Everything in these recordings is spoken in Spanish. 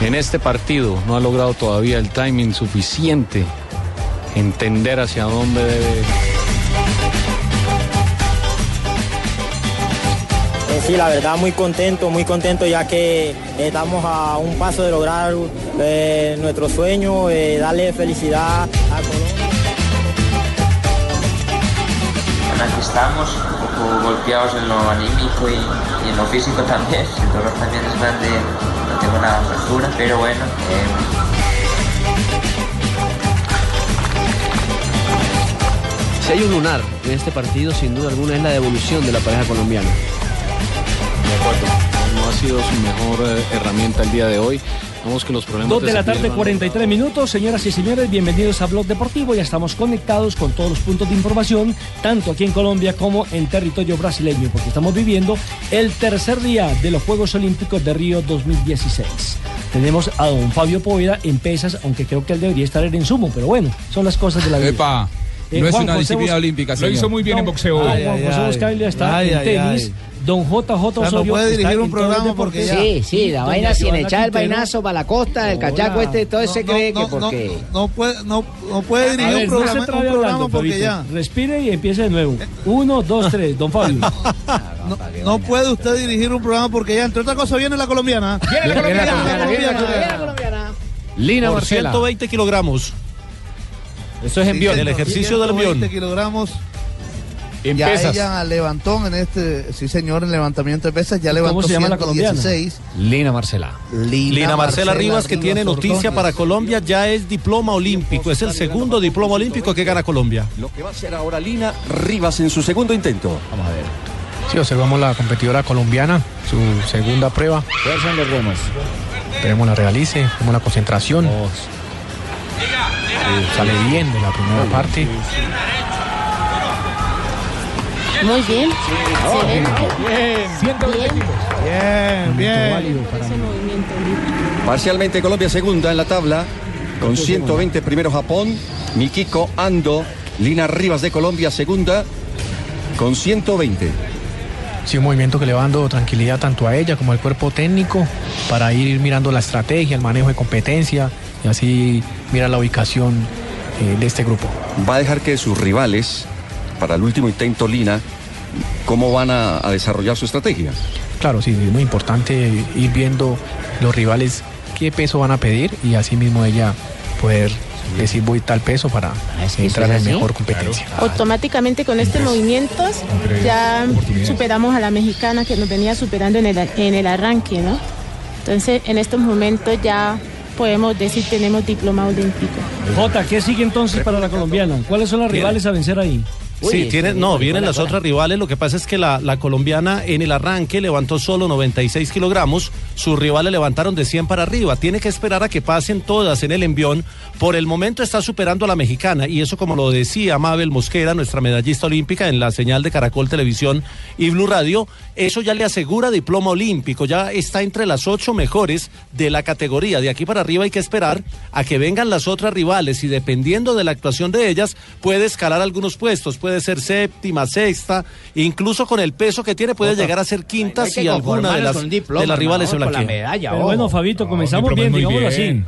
En este partido no ha logrado todavía el timing suficiente, entender hacia dónde debe. Eh, sí, la verdad muy contento, muy contento ya que estamos a un paso de lograr eh, nuestro sueño, eh, darle felicidad a Colombia. Aquí estamos, un poco golpeados en lo anímico y, y en lo físico también. El dolor también es grande, tengo una fractura, pero bueno. Si hay un lunar en este partido, sin duda alguna, es la devolución de la pareja colombiana. De acuerdo. No ha sido su mejor eh, herramienta el día de hoy. Vamos que los problemas. Dos de la tarde, van- 43 minutos. Señoras y señores, bienvenidos a Blog Deportivo. Ya estamos conectados con todos los puntos de información, tanto aquí en Colombia como en territorio brasileño, porque estamos viviendo el tercer día de los Juegos Olímpicos de Río 2016. Tenemos a don Fabio Poveda en pesas, aunque creo que él debería estar en sumo, pero bueno, son las cosas de la vida. Epa, Eh, no es una José disciplina Bus- olímpica, Lo señor. hizo muy bien en boxeo. Ay, Juan ay, José ay. Está Ay, en ay, tenis. Don JJ O sea, no Osorio. puede dirigir un programa porque ya- Sí, sí, la vaina sin echar el vainazo para la costa, el cachaco este, todo se cree que porque... No puede, no, no puede dirigir ver, un programa, se un trabe programa hablando, porque ya. Respire y empiece de nuevo. Uno, dos, tres. Don Fabio. No, no puede usted dirigir un programa porque ya, entre otras cosas, viene la colombiana. Viene la colombiana, Viene la colombiana. Lina Por Marcela. 120 kilogramos. Eso es Sí, envión. El ejercicio del 120 envión. kilogramos. En ya pesas. ella levantó en este, sí señor, en levantamiento de pesas, ya ¿Cómo levantó se llama la colombiana? 116. Lina Marcela. Lina, Marcela Rivas, que tiene noticia para Colombia, ya es diploma olímpico. Es el segundo diploma olímpico que gana Colombia. Lo que va a hacer ahora Lina Rivas en su segundo intento. Vamos a ver. Sí, observamos la competidora colombiana, su segunda prueba. Fuerza en los remos. Esperemos la realice, como la concentración. Sale bien de la primera parte. Muy bien. Excelente. Bien, bien. Parcialmente Colombia segunda en la tabla, con 120 primero Japón, Mikiko Ando, Lina Rivas de Colombia segunda, con 120. Sí, un movimiento que le va dando tranquilidad tanto a ella como al cuerpo técnico para ir mirando la estrategia, el manejo de competencia y así mirar la ubicación eh, de este grupo. Va a dejar que sus rivales, para el último intento Lina, cómo van a, a desarrollar su estrategia. Claro, sí, es muy importante ir viendo los rivales qué peso van a pedir y así mismo ella poder decir voy tal peso para que entrar en mejor competencia. Automáticamente con este movimiento ya superamos a la mexicana que nos venía superando en el, en el arranque, ¿no? Entonces en estos momentos ya podemos decir tenemos diploma olímpico. Jota, ¿qué sigue entonces para la colombiana? ¿Cuáles son las rivales a vencer ahí? Sí, tiene, no, vienen las otras rivales. Lo que pasa es que la, la colombiana en el arranque levantó solo 96 kilogramos. Sus rivales levantaron de 100 para arriba. Tiene que esperar a que pasen todas en el envión. Por el momento está superando a la mexicana. Y eso, como lo decía Mabel Mosquera, nuestra medallista olímpica, en la señal de Caracol Televisión y Blue Radio, eso ya le asegura diploma olímpico. Ya está entre las ocho mejores de la categoría. De aquí para arriba hay que esperar a que vengan las otras rivales. Y dependiendo de la actuación de ellas, puede escalar algunos puestos. Puede ser séptima, sexta, incluso con el peso que tiene puede llegar a ser quinta que si alguna de las, diploma, de las rivales se con la blanquea. medalla, Pero bueno, Fabito, comenzamos bien, digámoslo así.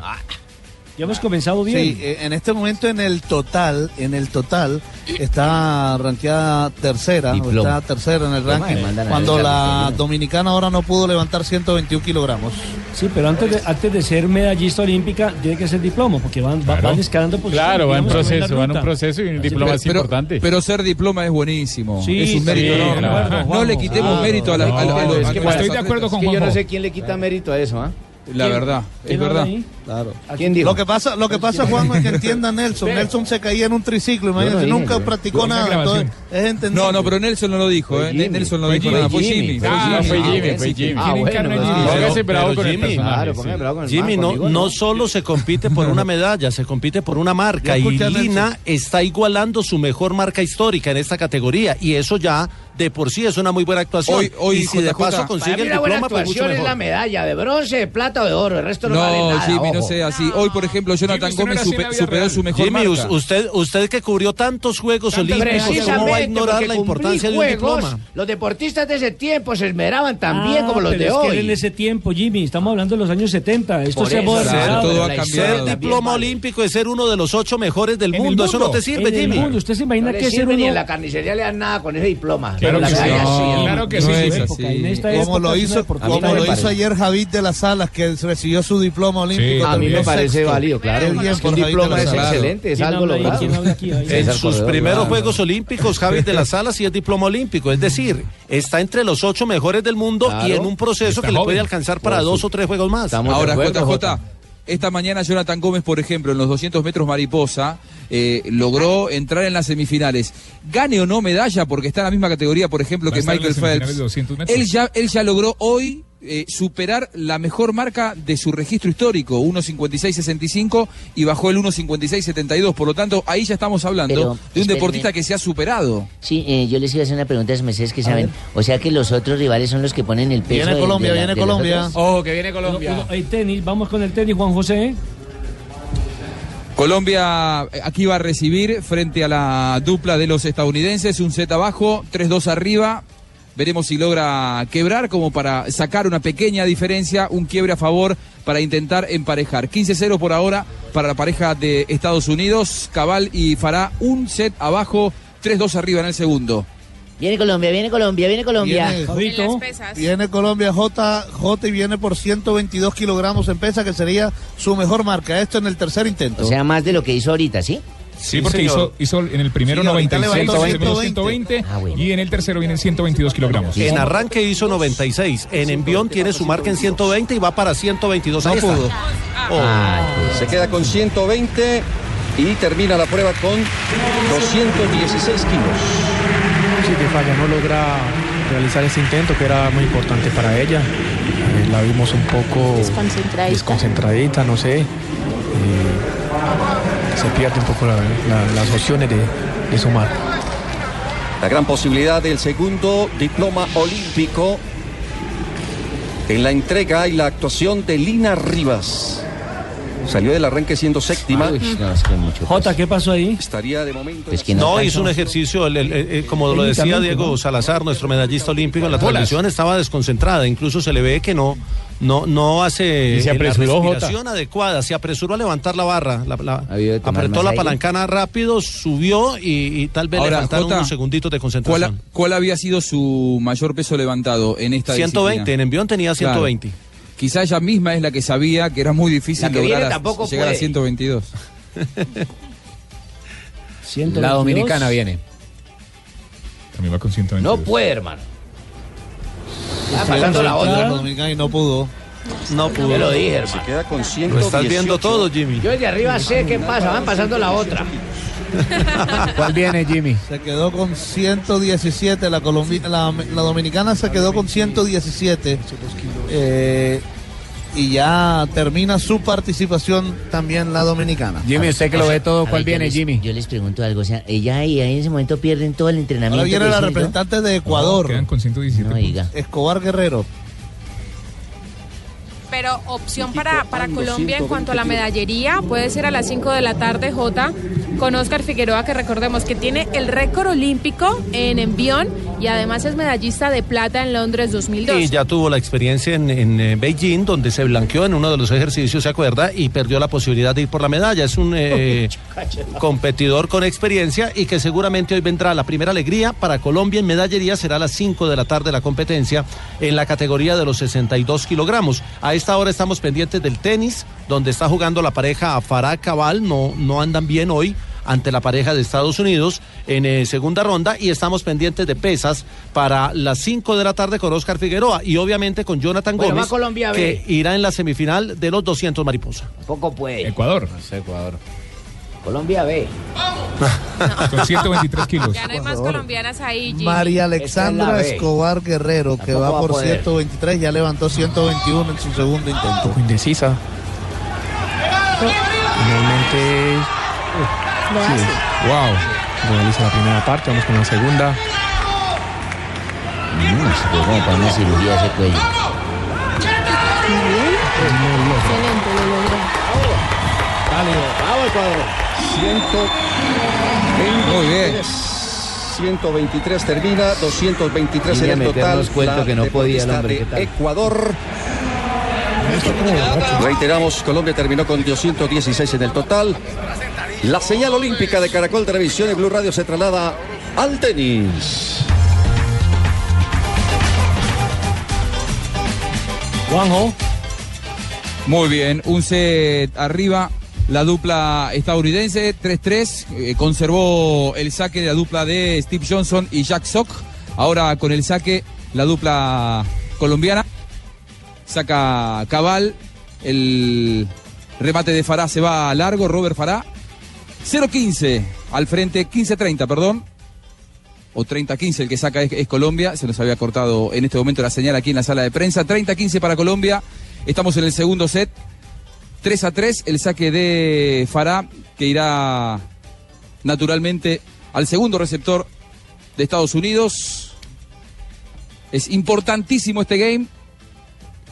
Ya hemos comenzado bien. Sí, eh, en este momento en el total, en el total está ranqueada tercera, está tercera en el ranking, cuando la dominicana ahora no pudo levantar 121 kilogramos. Sí, pero antes de, antes de ser medallista olímpica tiene que ser diploma, porque van, va- van escalando posiciones. Claro, va en proceso, va en un proceso y un Así diploma es importante. Pero ser diploma es buenísimo. Sí, es un sí, mérito sí, claro, no Juanjo. le quitemos Claro, mérito a, la, a- a- a No, es que estoy de acuerdo con que yo no sé quién le quita mérito a eso, ¿ah? La verdad, es verdad. Claro. ¿Quién dijo? Lo que pasa, lo que pasa, Juan, es que entienda Nelson. Nelson se caía en un triciclo, imagínate, nunca practicó nada. Entonces, es. No, no, pero Nelson no lo dijo, Fue ¿eh? Jimmy. Nelson no Fue dijo Jimmy. nada, fue Jimmy. Ah, Jimmy. fue Ah, Jimmy, fue. Jimmy. Ah, bueno, Póngase pero bravo con el Jimmy, personaje, no, solo se compite por una medalla, se compite por una marca. Y Lina está igualando su mejor marca histórica en esta categoría. Y eso ya de por sí es una muy buena actuación. Hoy- hoy, y si de paso consigue el una buena diploma, pues mucho actuación es mejor. la medalla de bronce, de plata o de oro. El resto no, vale nada. Jimmy, no ojo. sea así. Hoy, por ejemplo, Jonathan no Gómez superó real. su mejor Jimmy, marca. us- usted, usted que cubrió tantos Juegos Olímpicos, ¿cómo va a ignorar la importancia de un diploma? Los deportistas de ese tiempo se esmeraban también Ah, como los pero de es que hoy. en ese tiempo, Jimmy, estamos hablando de los años 70. Esto Por se ha eso, modernizado. claro, todo ha cambiado. Ser diploma vale. olímpico es ser uno de los ocho mejores del mundo. Eso no te sirve, en el Jimmy. mundo. ¿Usted se imagina No que ser sirve ni uno... en la carnicería le dan nada con ese diploma. Claro que sí. Claro que Como lo hizo, ayer Javid de las Salas, que recibió su diploma olímpico. A mí me parece sexto. válido, claro. Es que un diploma es excelente, es ¿Quién algo. En sus Corredor, primeros claro. Juegos Olímpicos, Javi de las Salas sí es diploma olímpico, es decir, está entre los ocho mejores del mundo y en un proceso que le puede alcanzar para dos o tres juegos más. Estamos Ahora, acuerdo, JJ, Jota. esta mañana Jonathan Gómez, por ejemplo, en los 200 metros mariposa, eh, logró entrar en las semifinales. Gane o no medalla, porque está en la misma categoría, por ejemplo, Va que Michael Phelps. de 200 metros. Él ya, él ya logró hoy eh, superar la mejor marca de su registro histórico, 1.56.65, y bajó el 1.56.72. Por lo tanto, ahí ya estamos hablando Pero, de un deportista que se ha superado. Sí, eh, yo les iba a hacer una pregunta a los meses que saben. O sea que los otros rivales son los que ponen el peso. Viene de- Colombia, de la- viene Colombia. Ojo, que viene Colombia. uno- hay tenis, vamos con el tenis, Juan José. Colombia eh, aquí va a recibir frente a la dupla de los estadounidenses un set abajo, 3-2 arriba. Veremos si logra quebrar como para sacar una pequeña diferencia, un quiebre a favor para intentar emparejar. 15-0 por ahora para la pareja de Estados Unidos. Cabal y Fará un set abajo, 3-2 arriba en el segundo. Viene Colombia, viene Colombia, viene Colombia. Viene, viene Colombia J, J y viene por 122 kilogramos en pesa, que sería su mejor marca. Esto en el tercer intento. O sea, más de lo que hizo ahorita, ¿sí? Sí, porque hizo, hizo en el primero Sí, ahorita 96, levantó segundo 120. 120 Ah, bueno. y en el tercero vienen 122 kilogramos. En arranque hizo 96, en envión tiene su marca en 120 y va para 122. No pudo. Ah, Se queda con 120 y termina la prueba con 216 kilos. Sí, que falla, no logra realizar ese intento que era muy importante para ella. Eh, la vimos un poco Desconcentradita. desconcentradita, no sé. Eh, se pierde un poco la- la- las opciones de, de sumar. La gran posibilidad del segundo diploma olímpico en la entrega y la actuación de Lina Rivas. Salió del arranque siendo séptima. Uy, no, es que mucho. Jota, ¿qué pasó ahí? Estaría de momento. Pues que No, hizo un ejercicio, el- el- el- como lo decía Diego ¿no? Salazar, nuestro medallista olímpico, en la transmisión estaba desconcentrada, incluso se le ve que no, no, no hace se apresuró, la Jota. respiración adecuada, se apresuró a levantar la barra, la- apretó la aire. palancana rápido, subió y, y tal vez Ahora, le faltaron Jota, unos segunditos de ¿Cuál, concentración. cuál había sido su mayor peso levantado en esta 120, disciplina? en envión tenía Claro. 120. Quizá ella misma es la que sabía que era muy difícil La que lograr viene a- tampoco llegar a puede. 122. 122. La dominicana viene. También va con 122. No puede, hermano. Está Sí, pasando la otra. claro, dominicana y no pudo. No Te pudo. lo dije, Se hermano. queda con Lo 118. estás viendo todo, Jimmy. Yo desde arriba sé qué pasa, van pasando la otra. ¿Cuál viene, Jimmy? Se quedó con 117, la, colombi- la, la dominicana se quedó con 117. eh, y ya termina su participación también la dominicana. Jimmy, usted que lo ve todo, ¿cuál ver, yo viene, les- Jimmy? Yo les pregunto algo, o sea, ella ahí, ahí en ese momento pierden todo el entrenamiento. Ahora viene la representante de Ecuador, Quedan con 117. No. Escobar Guerrero. Pero opción para, para Colombia en cuanto a la medallería puede ser a las 5 de la tarde, J. con Oscar Figueroa, que recordemos que tiene el récord olímpico en envión y además es medallista de plata en Londres 2002. Y ya tuvo la experiencia en, en, eh, Beijing, donde se blanqueó en uno de los ejercicios, ¿se acuerda? Y perdió la posibilidad de ir por la medalla. Es un eh, competidor con experiencia y que seguramente hoy vendrá la primera alegría para Colombia en medallería. Será a las 5 de la tarde la competencia en la categoría de los 62 kilogramos. A esta hora estamos pendientes del tenis, donde está jugando la pareja Farah Cabal. No, no andan bien hoy ante la pareja de Estados Unidos en eh, segunda ronda y estamos pendientes de pesas para las 5 de la tarde con Oscar Figueroa y obviamente con Jonathan Bueno, Gómez Colombia, que irá en la semifinal de los 200 mariposa. Poco puede. Ecuador. Ecuador. Colombia B. Con 123 kilos. Ya no hay más colombianas ahí, Jimmy. María Alexandra es. Escobar Guerrero, que Tampoco va por poder. 123, ya levantó 121 en su segundo intento. indecisa. Finalmente. Sí. Wow. realiza la primera parte, vamos con la segunda. Mm, se fue como para una cirugía ese cuello. Muy bien. Excelente, lo logró. Vamos, Ecuador. Muy bien. 123 termina, 223 Vine en el total. meternos cuento que no podía el hombre, de. Ecuador. Reiteramos, Colombia terminó con 216 en el total. La señal olímpica de Caracol Televisión y Blue Radio se traslada al tenis. Juanjo. Muy bien, un set arriba. La dupla estadounidense, 3-3, eh, conservó el saque de la dupla de Steve Johnson y Jack Sock. Ahora con el saque, la dupla colombiana. Saca Cabal, el remate de Fará se va a largo, Robert Fará. 0-15 al frente, 15-30, perdón. O 30-15 el que saca es, es Colombia. Se nos había cortado en este momento la señal aquí en la sala de prensa. 30-15 para Colombia. Estamos en el segundo set. 3 a 3, el saque de Fará, que irá naturalmente al segundo receptor de Estados Unidos. Es importantísimo este game.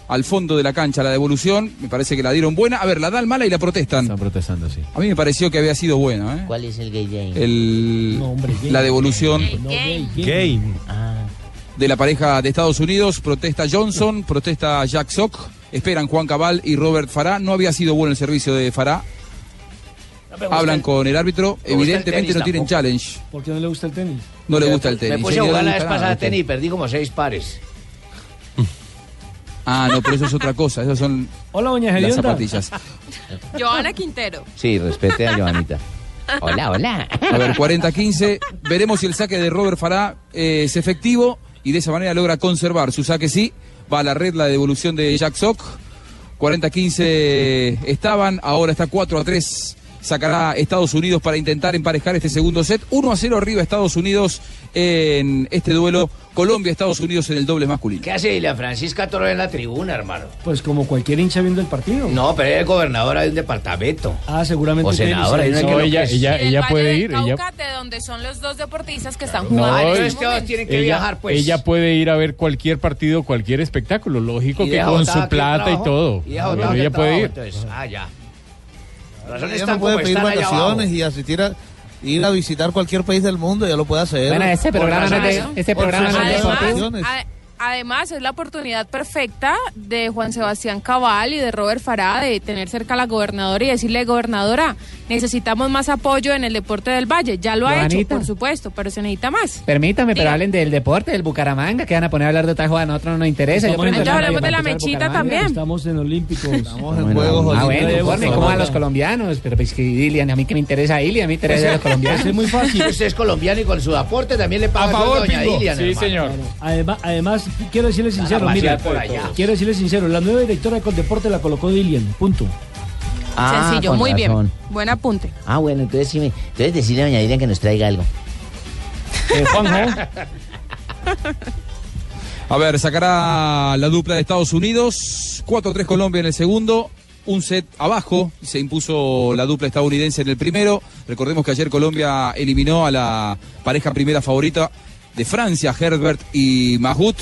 Al fondo de la cancha, la devolución, me parece que la dieron buena. A ver, la dan mala y la protestan. Están protestando, sí. A mí me pareció que había sido buena. ¿eh? ¿Cuál es el gay game? El, No, hombre, gay. la devolución No, gay, gay. Game. Ah, de la pareja de Estados Unidos. Protesta Johnson, protesta Jack Sock. Esperan Juan Cabal y Robert Fará. No había sido bueno el servicio de Fará. Hablan con el árbitro. el Evidentemente no tienen tampoco. challenge. ¿Por qué no le gusta el tenis? No le gusta el tenis. Me puse a jugar la vez pasada tenis y perdí como seis pares. Ah, no, pero eso es otra cosa. Esas son Hola, doña las zapatillas. Joana Quintero. sí, respete a Joanita. Hola, hola. A ver, 40-15. Veremos si el saque de Robert Fará eh, es efectivo y de esa manera logra conservar su saque. Sí, va a la red la devolución de Jack Sock. 40-15 estaban, ahora está 4 a 3. Sacará Estados Unidos para intentar emparejar este segundo set. 1 a 0 arriba Estados Unidos en este duelo. Colombia-Estados Unidos en el doble masculino. ¿Qué hace la Francisca Toro en la tribuna, hermano? Pues como cualquier hincha viendo el partido. No, pero ella es gobernadora de un departamento. Ah, seguramente. O senadora, no No, ella, ella, puede ir. Ella, de donde son los dos deportistas que están No, jugando. Ah, en este todos tienen que ella, viajar, pues. ella puede ir a ver cualquier partido, cualquier espectáculo. Lógico Y que con su plata y todo. Y Pero ella el puede trabajo, ir. entonces, ah, ya. Razones Ella no puede pedir vacaciones y asistir a ir a visitar cualquier país del mundo, ya lo puede hacer. Bueno, Por programa no es de- por programa no es de razones Además, a- es la oportunidad perfecta de Juan Sebastián Cabal y de Robert Farah de tener cerca a la gobernadora y decirle, gobernadora, necesitamos más apoyo en el deporte del Valle. Ya lo ha hecho, por supuesto, pero se necesita más. Permítame, pero hablen del deporte, del Bucaramanga, que van a poner a hablar de otra jugada, a nosotros no nos interesa. Estamos Yo a hablemos de la mechita también. Estamos en Olímpicos. Estamos en Bueno, Juegos ah, bueno, informe, ¿cómo van los colombianos? Pero pues que Ilian, a mí que me interesa Ilian, a mí me interesa los colombianos. Pues es muy fácil. Usted es colombiano y con su aporte también le paga A favor, doña. Ilian, Sí, hermano. señor. Además, además, quiero decirle sincero, mira, pasear por allá. quiero decirle sincero, la nueva directora de Coldeporte la colocó Dilian, punto. Ah, Sencillo, muy razón. bien. Buen apunte. Ah, bueno, entonces sí me... Entonces decirle a doña Dilian que nos traiga algo. Eh, Juanjo, A ver, sacará la dupla de Estados Unidos. 4-3 Colombia en el segundo. Un set abajo. Se impuso la dupla estadounidense en el primero. Recordemos que ayer Colombia eliminó a la pareja primera favorita de Francia, Herbert y Mahut.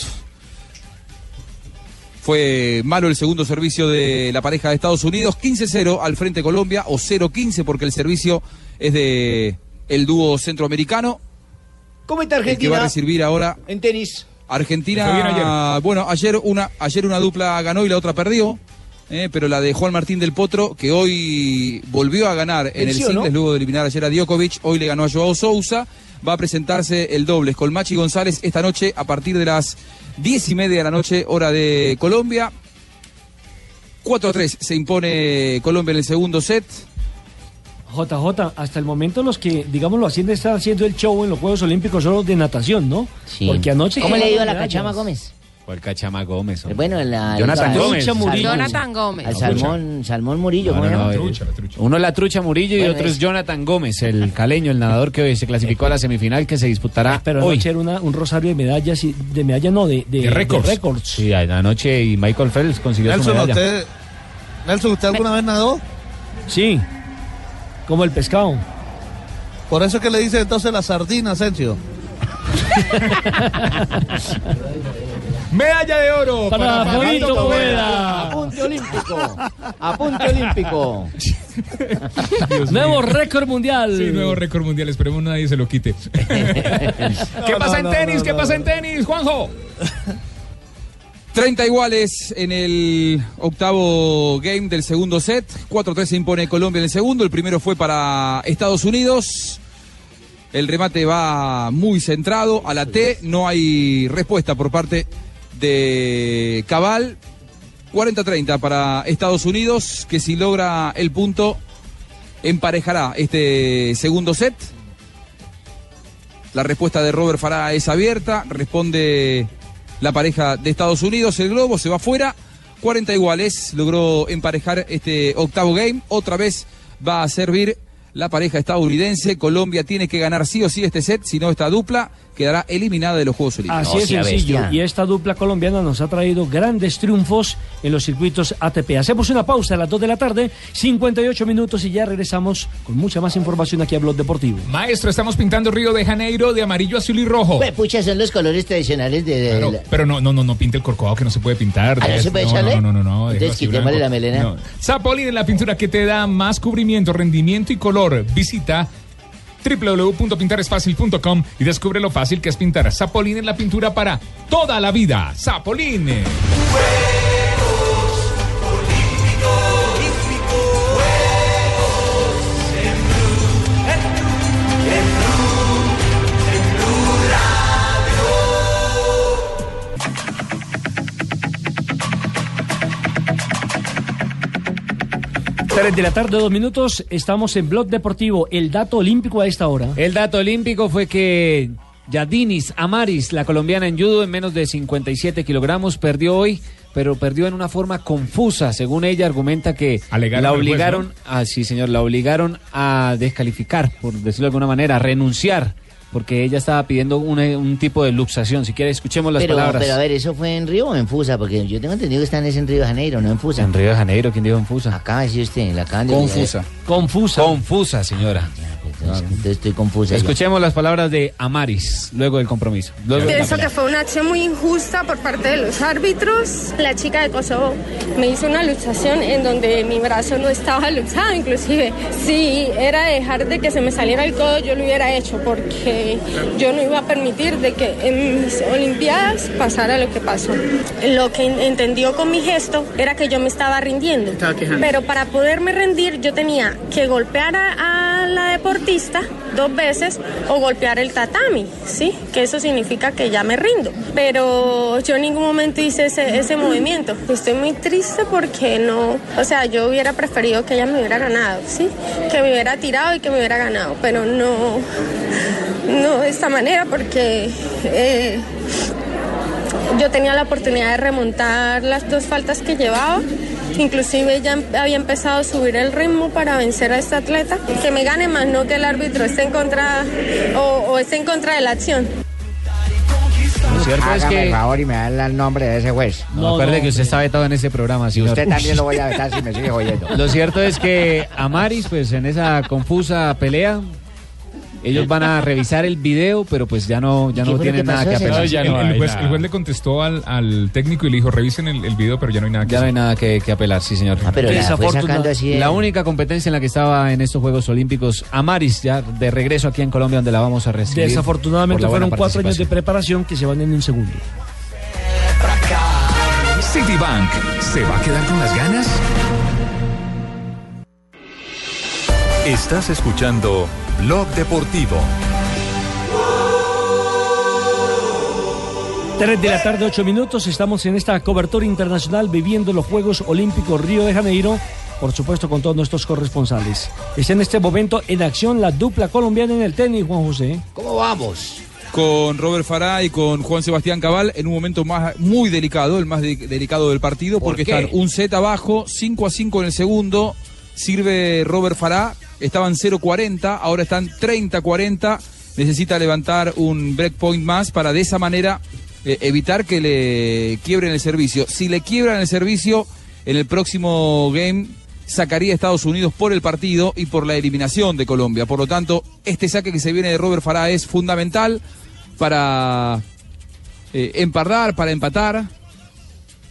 Fue malo el segundo servicio de la pareja de Estados Unidos, 15-0 al frente Colombia o 0-15 porque el servicio es de el dúo centroamericano. ¿Cómo está El que va Argentina? a recibir ahora En tenis. Argentina, ayer. bueno, ayer una, ayer una dupla ganó y la otra perdió, eh, pero la de Juan Martín del Potro, que hoy volvió a ganar en el singles ¿no? luego de eliminar ayer a Djokovic, hoy le ganó a Joao Sousa, va a presentarse el dobles con Machi González esta noche a partir de las diez y media de la noche, hora de Colombia. 4-3 se impone Colombia en el segundo set. JJ, hasta el momento los que, digámoslo así, están haciendo el show en los Juegos Olímpicos son los de natación, ¿no? Sí. Porque anoche... ¿Cómo le ha ido a la. Cachama Gómez? ¿Cuál Cachama Gómez? hombre? Bueno, la, Jonathan la- Gómez. Jonathan Gómez. Al salmón, salmón Murillo, No, ¿cómo no, no, el- Uno es la trucha Murillo y otro es es- Jonathan Gómez, el caleño, el nadador que hoy se clasificó a la semifinal que se disputará Pero hoy. anoche era una- un rosario de medallas, y, de medallas no, de, de, De récords. Sí, anoche y Michael Phelps consiguió su Nelson, medalla. ¿usted, Nelson, ¿usted alguna vez nadó? Sí, como el pescado. Por eso es que le dice entonces la sardina, Asensio. Medalla de oro Para Fabito Poveda. Apunte olímpico. Apunte olímpico. Nuevo récord mundial. Sí, nuevo récord mundial. Esperemos nadie se lo quite. ¿Qué pasa en tenis? no, ¿Qué pasa en tenis, Juanjo? 30 iguales en el octavo game del segundo set. 4-3 se impone Colombia en el segundo. El primero fue para Estados Unidos. El remate va muy centrado a la T. No hay respuesta por parte de Cabal. 40-30 para Estados Unidos, que si logra el punto emparejará este segundo set. La respuesta de Robert Farah es abierta. Responde la pareja de Estados Unidos. El globo se va fuera. 40 iguales. Logró emparejar este octavo game. Otra vez va a servir la pareja estadounidense. Colombia tiene que ganar sí o sí este set. Si no, esta dupla quedará eliminada de los Juegos Olímpicos. Así es sencillo. Y esta dupla colombiana nos ha traído grandes triunfos en los circuitos ATP. Hacemos una pausa a las 2 de la tarde, 58 minutos y ya regresamos con mucha más información aquí a Blog Deportivo. Maestro, estamos pintando Río de Janeiro de amarillo, azul y rojo. Pues, pucha, son los colores tradicionales de... de Claro, la- pero no, no, no, no pinte el corcovado que no se puede pintar. Ah, ¿no se puede no, echarle? no, no, no, no, Entonces, quitémosle la melena. No. Zapolín es la pintura que te da más cubrimiento, rendimiento y color. Visita www.pintaresfacil.com y descubre lo fácil que es pintar. Zapolín es la pintura para toda la vida. Zapolín. Tres de la tarde, dos minutos, estamos en Blog Deportivo. El dato olímpico a esta hora. El dato olímpico fue que Yadinis Amaris, la colombiana en judo en menos de 57 kilogramos, perdió hoy, pero perdió en una forma confusa. Según ella, argumenta que Alegaron la al juez, obligaron, ¿no? ah, sí señor, la obligaron a descalificar, por decirlo de alguna manera, a renunciar, porque ella estaba pidiendo una- un tipo de luxación. Si quiere, escuchemos las Pero, palabras. pero a ver, ¿eso fue en Río o en Fusa? Porque yo tengo entendido que están es en Río de Janeiro, no en Fusa. En Río de Janeiro, ¿quién dijo en Fusa? Acaba de decir usted, la Confusa. Confusa. Confusa, señora. Entonces, entonces estoy confusa. ya. Escuchemos las palabras de Amaris, luego del compromiso. Luego Pienso que fue una acción muy injusta por parte de los árbitros. La chica de Kosovo me hizo una luxación en donde mi brazo no estaba luxado, inclusive. Si era dejar de que se me saliera el codo, yo lo hubiera hecho porque yo no iba a permitir de que en mis Olimpiadas pasara lo que pasó. Lo que en- entendió con mi gesto era que yo me estaba rindiendo. Pero para poderme rendir yo tenía que golpear a, a la dos veces o golpear el tatami, ¿sí? Que eso significa que ya me rindo. Pero yo en ningún momento hice ese, ese movimiento. Estoy muy triste porque no, o sea, yo hubiera preferido que ella me hubiera ganado, ¿sí? Que me hubiera tirado y que me hubiera ganado, pero no, no de esta manera porque... eh, yo tenía la oportunidad de remontar las dos faltas que llevaba. Inclusive ya había empezado a subir el ritmo para vencer a este atleta. Que me gane más, no que el árbitro esté en contra o, o esté en contra de la acción. Lo cierto es Hágame que... el favor y me da el nombre de ese juez. No, acuerde que usted está vetado en ese programa, señor. usted también lo voy a vetar si me sigue oyendo. Lo cierto es que Amaris, pues en esa confusa pelea, Ellos van a revisar el video, pero pues ya no, ya no tienen nada que apelar. el, el juez, el juez le contestó al, al técnico y le dijo, revisen el, el video, pero ya no hay nada que Ya no hay nada que, que apelar, sí, señor. Ah, pero la fue sacando así La única competencia en la que estaba en estos Juegos Olímpicos, Amaris, ya de regreso aquí en Colombia, donde la vamos a recibir. Desafortunadamente fueron cuatro años de preparación que se van en un segundo. Citibank, ¿se va a quedar con las ganas? Estás escuchando Blog Deportivo. 3 de la tarde, 8 minutos. Estamos en esta cobertura internacional viviendo los Juegos Olímpicos Río de Janeiro. Por supuesto, con todos nuestros corresponsales. Está en este momento en acción la dupla colombiana en el tenis, Juan José. ¿Cómo vamos? Con Robert Farah y con Juan Sebastián Cabal en un momento más, muy delicado, el más de- delicado del partido, ¿Por porque qué? están un set abajo, 5 a 5 en el segundo. Sirve Robert Farah, estaban 0-40, ahora están 30-40. Necesita levantar un breakpoint más para de esa manera eh, evitar que le quiebren el servicio. Si le quiebran el servicio, en el próximo game sacaría a Estados Unidos por el partido y por la eliminación de Colombia. Por lo tanto, este saque que se viene de Robert Farah es fundamental para eh, empardar, para empatar,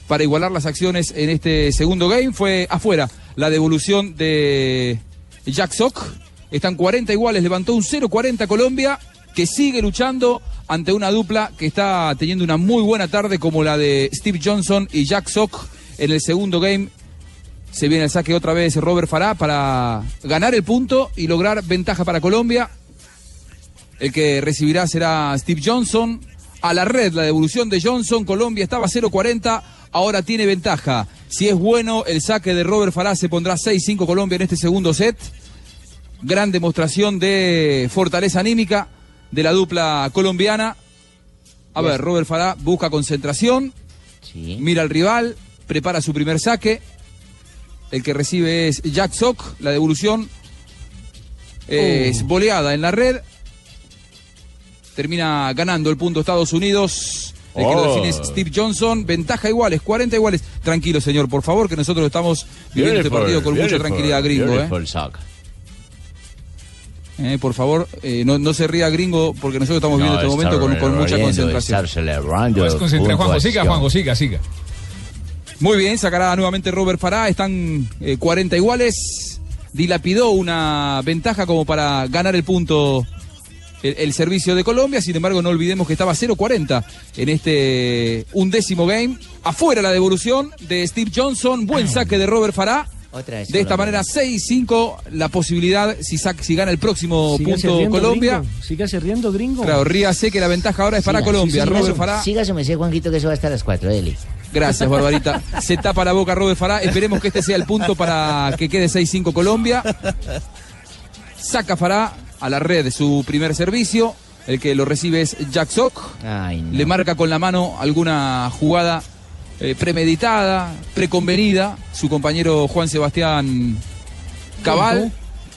para igualar las acciones en este segundo game. Fue afuera la devolución de Jack Sock. Están 40 iguales, levantó un 0-40 Colombia, que sigue luchando ante una dupla que está teniendo una muy buena tarde como la de Steve Johnson y Jack Sock en el segundo game. Se viene el saque otra vez Robert Farah para ganar el punto y lograr ventaja para Colombia. El que recibirá será Steve Johnson. A la red, la devolución de Johnson. Colombia estaba 0-40, ahora tiene ventaja. Si es bueno, el saque de Robert Farah se pondrá 6-5 Colombia en este segundo set. Gran demostración de fortaleza anímica de la dupla colombiana. A ver, Robert Farah busca concentración. Mira al rival, prepara su primer saque. El que recibe es Jack Sock. La devolución es boleada en la red. Termina ganando el punto Estados Unidos. El que lo Oh. define es Steve Johnson. Ventaja iguales, 40 iguales. Tranquilo, señor, por favor, que nosotros estamos viviendo este partido con mucha tranquilidad, gringo. ¿eh? Eh, por favor, eh, no, no se ría, gringo, porque nosotros estamos viviendo No, este momento con, con mucha concentración. celebrando Puedes concentrar, Juanjo, siga, Juanjo, siga, siga. Muy bien, sacará nuevamente Robert Farah. Están eh, 40 iguales. Dilapidó una ventaja como para ganar el punto el, el servicio de Colombia. Sin embargo, no olvidemos que estaba 0-40 en este undécimo game. Afuera la devolución de Steve Johnson. Buen saque de Robert Farah. Otra vez De esta Colombia. manera, 6-5. La posibilidad, si, sac- si gana el próximo punto riendo, Colombia. gringo. Sígase riendo, gringo. Claro, ríase que la ventaja ahora es para Siga, Colombia. sí, siga Robert su- Farah. Siga su merced, Juanquito, que eso va hasta las 4, dele. Gracias, Barbarita. Se tapa la boca Robert Farah. Esperemos que este sea el punto para que quede 6-5 Colombia. Saca Farah a la red su primer servicio. El que lo recibe es Jack Sock. Le marca con la mano alguna jugada eh, premeditada, preconvenida. Su compañero Juan Sebastián Cabal,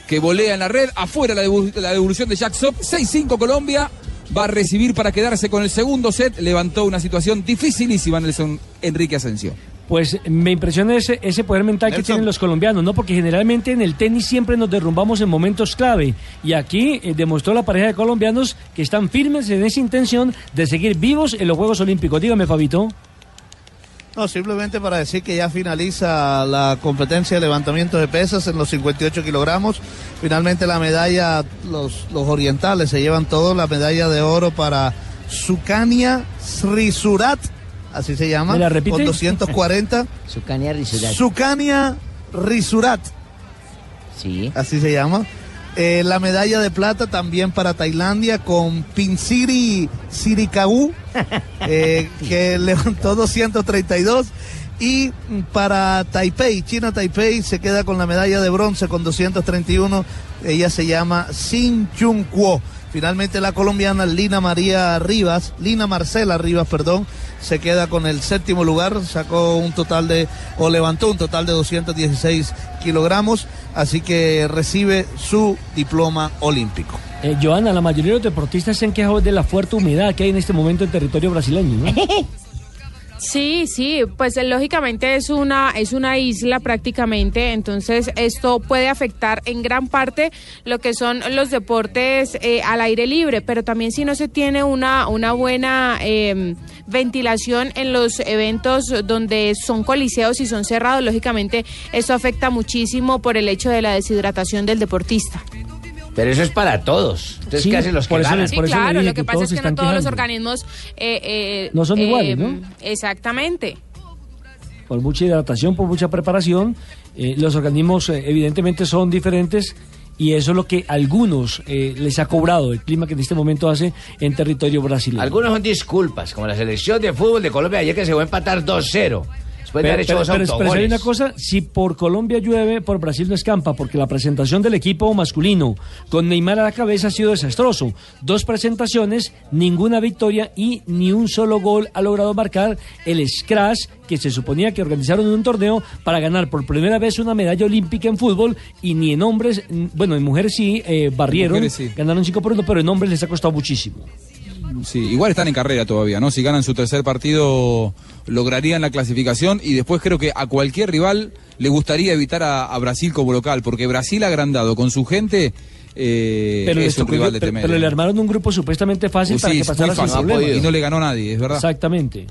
que volea en la red. Afuera la, devolución de Jack Sock. 6-5 Colombia. Va a recibir para quedarse con el segundo set. Levantó una situación dificilísima Nelson Enrique Asensio. Pues me impresiona ese, ese poder mental que tienen los colombianos, ¿no? Porque generalmente en el tenis siempre nos derrumbamos en momentos clave. Y aquí eh, demostró la pareja de colombianos que están firmes en esa intención de seguir vivos en los Juegos Olímpicos. Dígame, Fabito. No, simplemente para decir que ya finaliza la competencia de levantamiento de pesas en los 58 kilogramos. Finalmente la medalla, los, los orientales se llevan todo, la medalla de oro para Sukania Srisurat, así se llama, ¿Me la repite? con 240. Sukania Risurat. Risurat. Sí. Así se llama. Eh, la medalla de plata también para Tailandia con Pinsiri Sirikau, eh, que levantó 232. Y para Taipei, China Taipei se queda con la medalla de bronce con 231. Ella se llama Xin Chung Kuo. Finalmente la colombiana Lina María Rivas, Lina Marcela Rivas, perdón, se queda con el séptimo lugar, sacó un total de, o levantó un total de 216 kilogramos, así que recibe su diploma olímpico. Eh, Joana, la mayoría de los deportistas se han quejado de la fuerte humedad que hay en este momento en territorio brasileño, ¿no? Sí, sí, pues eh, lógicamente es una es una isla prácticamente, entonces esto puede afectar en gran parte lo que son los deportes eh, al aire libre, pero también si no se tiene una una buena eh, ventilación en los eventos donde son coliseos y son cerrados, lógicamente esto afecta muchísimo por el hecho de la deshidratación del deportista. Pero eso es para todos. Entonces, Sí, ¿qué hacen los que por eso ganan? Sí, claro, lo que que pasa es que no todos los organismos eh, eh, No son iguales, ¿no? Exactamente. por mucha hidratación, por mucha preparación. eh, los organismos eh, evidentemente son diferentes y eso es lo que a algunos eh, les ha cobrado el clima que en este momento hace en territorio brasileño. Algunos son disculpas, como la selección de fútbol de Colombia ayer que se fue a empatar 2-0. Después de Pero, haber hecho pero- dos pero- pero autogoles. hay una cosa, si por Colombia llueve, por Brasil no escampa, porque la presentación del equipo masculino con Neymar a la cabeza ha sido desastroso. Dos presentaciones, ninguna victoria y ni un solo gol ha logrado marcar el Scratch que se suponía que organizaron un torneo para ganar por primera vez una medalla olímpica en fútbol y ni en hombres, bueno, en mujeres sí, eh, barrieron, mujeres sí. ganaron 5 por 1, pero en hombres les ha costado muchísimo. Sí, igual están en carrera todavía, ¿no? Si ganan su tercer partido, lograrían la clasificación y después creo que a cualquier rival le gustaría evitar a, a Brasil como local, porque Brasil agrandado con su gente eh, Pero, es un rival de pero- temer. pero le armaron un grupo supuestamente fácil Uh, para sí, que pasara sin problemas. Y no le ganó nadie, es verdad. Exactamente.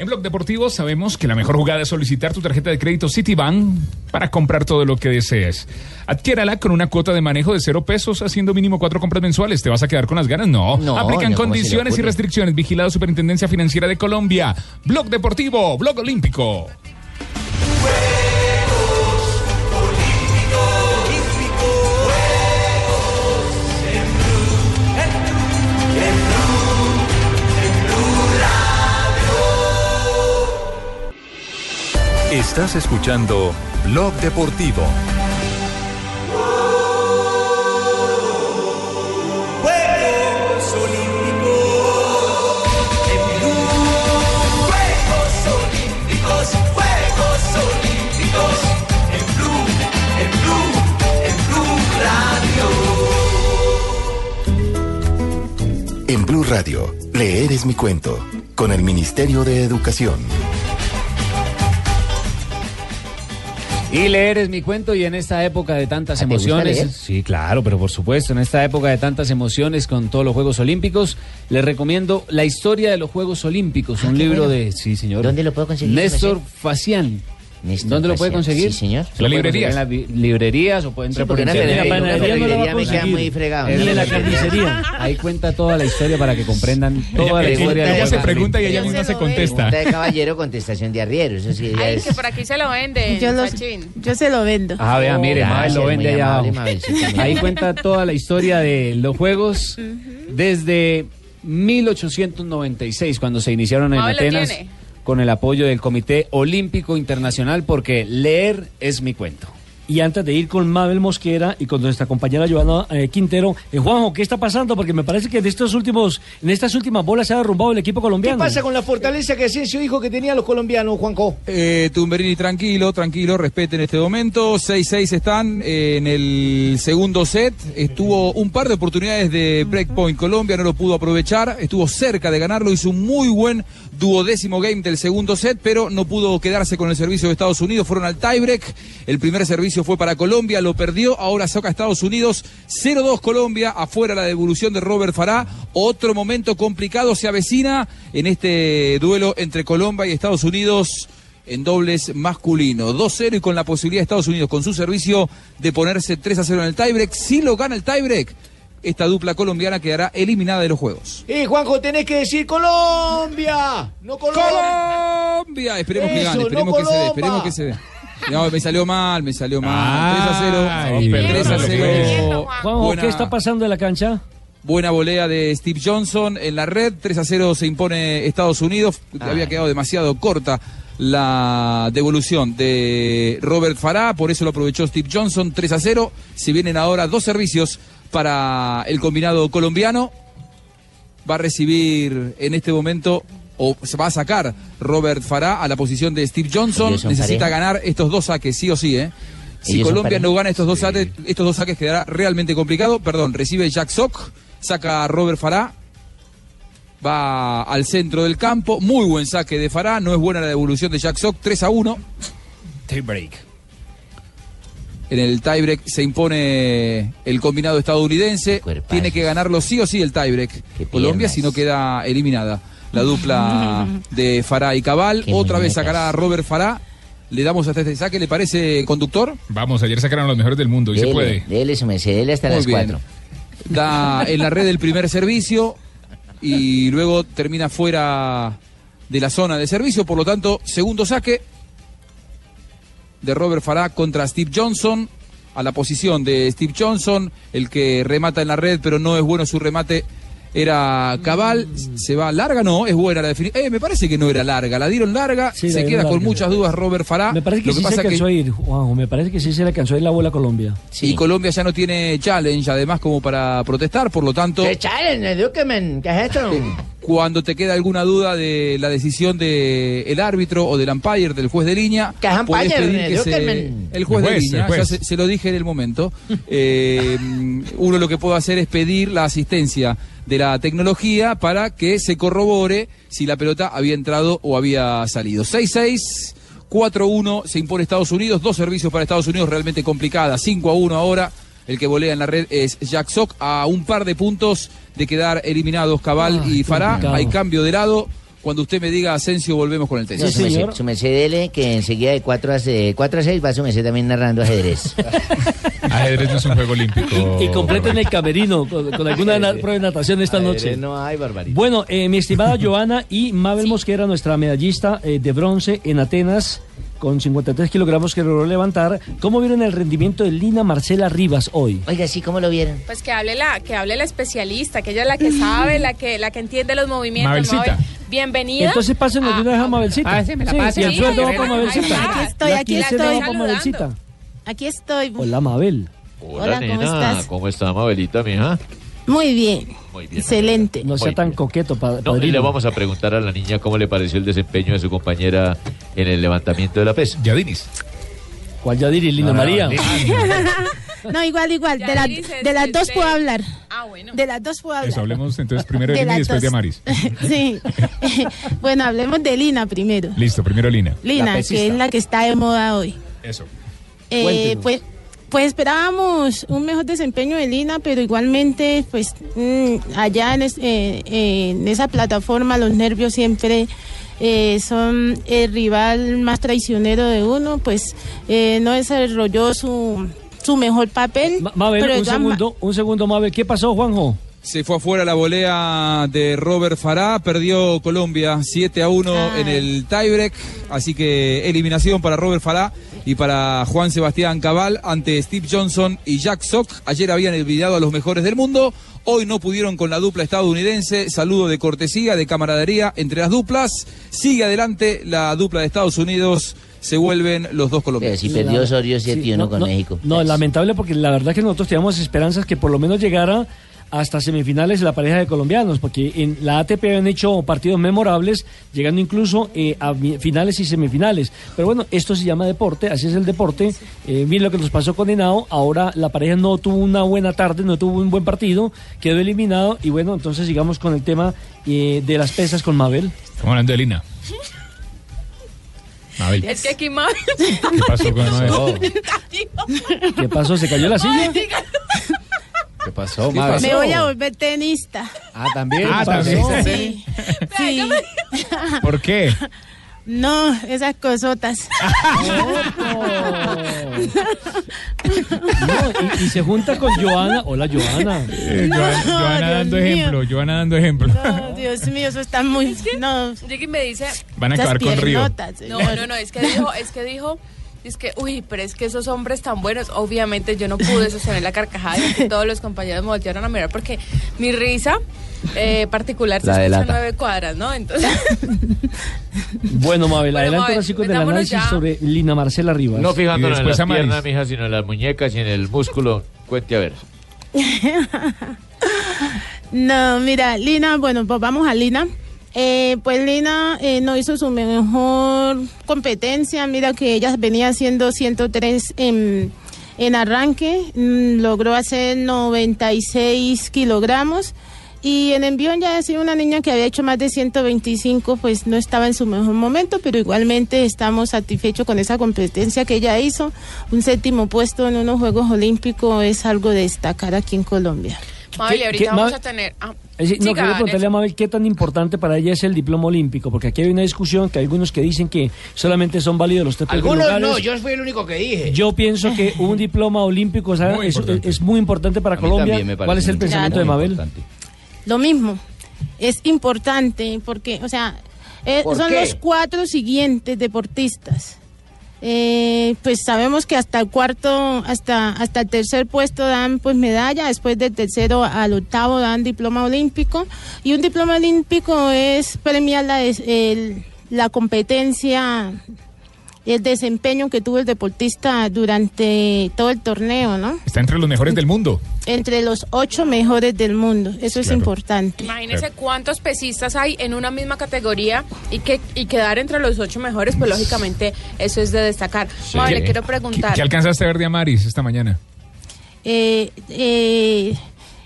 En Blog Deportivo sabemos que la mejor jugada es solicitar tu tarjeta de crédito Citibank para comprar todo lo que desees. Adquiérala con una cuota de manejo de cero pesos, haciendo mínimo cuatro compras mensuales. ¿Te vas a quedar con las ganas? No. No, Aplican no, ¿cómo se le condiciones y restricciones. Vigilado Superintendencia Financiera de Colombia. Blog Deportivo, Blog Olímpico. Estás escuchando Blog Deportivo. Juegos Olímpicos en Blue. Juegos Olímpicos, Juegos Olímpicos en Blue, en Blue, en Blue Radio. En Blue Radio, leer es mi cuento, con el Ministerio de Educación. Y leer es mi cuento y en esta época de tantas ¿Ah, emociones, sí, claro, pero por supuesto, en esta época de tantas emociones con todos los Juegos Olímpicos, les recomiendo La historia de los Juegos Olímpicos, un qué libro bueno. de, sí, señor. ¿Dónde lo puedo conseguir, Néstor? Facián. ¿Dónde lo puede conseguir? Sí, señor. Se lo conseguir En las librerías o puede entrar Sí, por me queda muy fregado. De la carnicería. Ahí cuenta toda la historia para que comprendan toda la Ella- historia. de ella se pregunta y ella misma se contesta. de caballero, contestación de arriero. Eso sí, Ay, es. que por aquí se lo venden, Yo, los- yo se lo vendo. Ah, vea, mire, Gracias, Mabel lo vende allá abajo. Ahí cuenta toda la historia de los juegos desde 1896, cuando se iniciaron en Atenas, tiene. Con el apoyo del Comité Olímpico Internacional, porque leer es mi cuento. Y antes de ir con Mabel Mosquera y con nuestra compañera Joana eh, Quintero, eh, Juanjo, ¿qué está pasando? Porque me parece que en estos últimos, en estas últimas bolas se ha derrumbado el equipo ¿Qué colombiano. pasa con la fortaleza que Asensio dijo que tenían los colombianos, Juanco? Eh, Tumberini, tranquilo, tranquilo, respeten este momento. 6-6 están eh, en el segundo set. Estuvo un par de oportunidades de breakpoint. Colombia no lo pudo aprovechar. Estuvo cerca de ganarlo. Hizo un muy buen duodécimo game del segundo set, pero no pudo quedarse con el servicio de Estados Unidos. Fueron al tiebreak. El primer servicio fue para Colombia, lo perdió. Ahora saca Estados Unidos. 0-2 Colombia. Afuera la devolución de Robert Farah. Otro momento complicado se avecina en este duelo entre Colombia y Estados Unidos en dobles masculino. 2-0 y con la posibilidad de Estados Unidos con su servicio de ponerse 3-0 en el tiebreak. Si lo gana el tiebreak, esta dupla colombiana quedará eliminada de los juegos. Eh, Juanjo, tenés que decir Colombia, no Colombia. Colombia, esperemos que gane, esperemos no que se dé, esperemos que se dé. No, me salió mal, me salió mal. 3 a 0. Ay, 3 a perdónalo, 0. Juanjo, Buena- ¿qué está pasando en la cancha? Buena volea de Steve Johnson en la red. 3 a 0 se impone Estados Unidos. Había quedado demasiado corta la devolución de Robert Farah. Por eso lo aprovechó Steve Johnson. 3 a 0. Se vienen ahora dos servicios para el combinado colombiano. Va a recibir en este momento. O se va a sacar Robert Farah a la posición de Steve Johnson. Necesita pareja. ganar estos dos saques, sí o sí, ¿eh? Si Ellos Colombia no gana estos dos, saques, estos dos saques quedará realmente complicado. Perdón, recibe Jack Sock, saca a Robert Farah. va al centro del campo. Muy buen saque de Fará. No es buena la devolución de Jack Sock. 3 a 1. Tiebreak. En el tiebreak se impone el combinado estadounidense. Tiene que ganarlo sí o sí el tiebreak. Colombia, si no queda eliminada. La dupla de Fará y Cabal. Otra vez sacará a Robert Fará. Le damos hasta este saque, ¿le parece, conductor? Vamos, ayer sacaron a los mejores del mundo y se puede. dele su merced, dele hasta Muy las bien. cuatro. Da en la red el primer servicio y luego termina fuera de la zona de servicio. Por lo tanto, segundo saque de Robert Farah contra Steve Johnson. A la posición de Steve Johnson, el que remata en la red, pero no es bueno su remate. Era Cabal, se va larga, no, es buena la definición. Eh, me parece que no era larga, la dieron larga, Sí, se queda con muchas dudas Robert Farah. Me parece que Lo sí se pasa alcanzó a ir, Juanjo. Me parece que sí se le alcanzó a ir la bola a Colombia. Y Colombia ya no tiene challenge, además, como para protestar, por lo tanto. ¿Qué challenge, Dukeman? ¿Qué es esto? Cuando te queda alguna duda de la decisión del el árbitro o del umpire, del juez de línea, ¿Qué es puedes umpire, pedir que se- Zuckerman? el juez de línea, ya se, se lo dije en el momento. Eh, uno lo que puede hacer es pedir la asistencia de la tecnología para que se corrobore si la pelota había entrado o había salido. 6-6. 4-1 se impone Estados Unidos, dos servicios para Estados Unidos realmente complicada, 5 a 1 ahora. El que volea en la red es Jack Sock a un par de puntos de quedar eliminados Cabal y Fará. complicado. Hay cambio de lado. Cuando usted me diga Asensio, volvemos con el No, tenis. su, merced, su merced dele que enseguida de 4 a, se- 4 a 6 va su merced también narrando ajedrez. Ajedrez no es un juego olímpico. Y completen el camerino con, con alguna na- prueba de natación esta noche. No hay barbaridad. Bueno, eh, mi estimada Joana y Mabel Mosquera, nuestra medallista eh, de bronce en Atenas, con 53 kilogramos que logró levantar. ¿Cómo vieron el rendimiento de Lina Marcela Rivas hoy? Oiga, sí, ¿cómo lo vieron? Pues que hable la, que hable la especialista, que ella es la que sabe, la que, la que entiende los movimientos. Mabelcita. Mabel, bienvenida. Entonces pásenlo de una vez a Mabelcita. Ah, sí, me la Sí, y el Sí, sueldo va para Mabelcita. Aquí estoy, aquí quincena estoy. para Mabelcita. Aquí estoy. Hola, Mabel. Hola, ¿cómo estás? ¿Cómo está, Mabelita, mija? Muy bien. Muy bien. Excelente. No sea Muy tan coqueto, pa- No, y le vamos a preguntar a la niña cómo le pareció el desempeño de su compañera en el levantamiento de la pesa. Yadiris. ¿Cuál Yadiri? Lina no, María. No, igual, igual. De, la- de las dos puedo hablar. Ah, bueno. De las dos puedo hablar. Eso, hablemos entonces primero de De Lina y las después de dos. Amaris. sí. bueno, hablemos de Lina primero. Listo, primero Lina. Lina, que es la que está de moda hoy. Eso. Eh, pues, pues esperábamos un mejor desempeño de Lina, pero igualmente, pues mm, allá en, es- eh, eh, en esa plataforma los nervios siempre eh, son el rival más traicionero de uno, pues eh, no desarrolló su, su mejor papel. Mabel, pero un segundo, un segundo, Mabel. ¿Qué pasó, Juanjo? Se fue afuera la volea de Robert Farah, perdió Colombia 7 a 1 en el tiebreak, así que eliminación para Robert Farah y para Juan Sebastián Cabal ante Steve Johnson y Jack Sock. Ayer habían olvidado a los mejores del mundo, hoy no pudieron con la dupla estadounidense, saludo de cortesía, de camaradería entre las duplas, sigue adelante la dupla de Estados Unidos, se vuelven los dos colombianos. Si perdió Osorio 7 y 1 no, con no, México. No, lamentable porque la verdad que nosotros teníamos esperanzas que por lo menos llegara hasta semifinales la pareja de colombianos, porque en la ATP habían hecho partidos memorables, llegando incluso eh, a finales y semifinales. Pero bueno, esto se llama deporte, así es el deporte. Eh, miren lo que nos pasó con Henao, ahora la pareja no tuvo una buena tarde, no tuvo un buen partido, quedó eliminado y bueno, entonces sigamos con el tema eh, de las pesas con Mabel. Estamos hablando de Lina. Mabel. Es que aquí Mabel. ¿Qué pasó con Mabel? ¿Qué pasó? ¿Se cayó la silla? ¿Qué pasó, ¿Qué pasó? Me voy a volver tenista. Ah, también. Ah, también. Sí. sí. ¿Por qué? No, esas cosotas. No, y, y se junta con Joana. Hola, Joana. Eh, Joana, Joana Dios dando mío. ejemplo, Joana dando ejemplo. No, Dios mío, eso está muy. No. Llega y me dice. Van a acabar con Río. No, no, no, es que dijo, es que dijo, es que, uy, pero es que esos hombres tan buenos, obviamente yo no pude sostener la carcajada y que todos los compañeros me voltearon a mirar porque mi risa eh, particular se escucha nueve cuadras, ¿no? Entonces, Bueno, Mabel, Bueno, adelante Mabel, ahora sí con el análisis ya. sobre Lina Marcela Rivas. No fijándonos en las piernas, mija, sino en las muñecas y en el músculo. Cuente a ver. No, mira, Lina, bueno, pues vamos a Lina. Eh, pues Lina eh, no hizo su mejor competencia. Mira que ella venía haciendo 103 en, en arranque, mm, logró hacer 96 kilogramos. Y en envión ya sido una niña que había hecho más de 125, pues no estaba en su mejor momento, pero igualmente estamos satisfechos con esa competencia que ella hizo. Un séptimo puesto en unos Juegos Olímpicos es algo de destacar aquí en Colombia. Mabel, ¿Qué- ahorita qué- vamos Ma- a tener... ah, Es decir, no, quería preguntarle a. Mabel qué tan importante para ella es el diploma olímpico, porque aquí hay una discusión que hay algunos que dicen que solamente son válidos los tres Algunos lugares. no, yo fui el único que dije. Yo pienso que un diploma olímpico o sea, Muy es, es muy importante para A Colombia. me ¿Cuál es el pensamiento de importante. Mabel? Lo mismo, es importante porque, o sea, eh, ¿Por son qué? los cuatro siguientes deportistas. Eh, pues sabemos que hasta el cuarto, hasta hasta el tercer puesto dan pues medalla, después del tercero al octavo dan diploma olímpico y un diploma olímpico es premiar la, la competencia, el desempeño que tuvo el deportista durante todo el torneo, ¿no? Está entre los mejores del mundo. Entre los ocho mejores del mundo, eso es importante. Imagínese cuántos pesistas hay en una misma categoría y que y quedar entre los ocho mejores, pues lógicamente eso es de destacar. Mabel, le ¿Qué- quiero ¿Qué, preguntar. qué alcanzaste a ver de Amaris esta mañana? Eh, eh,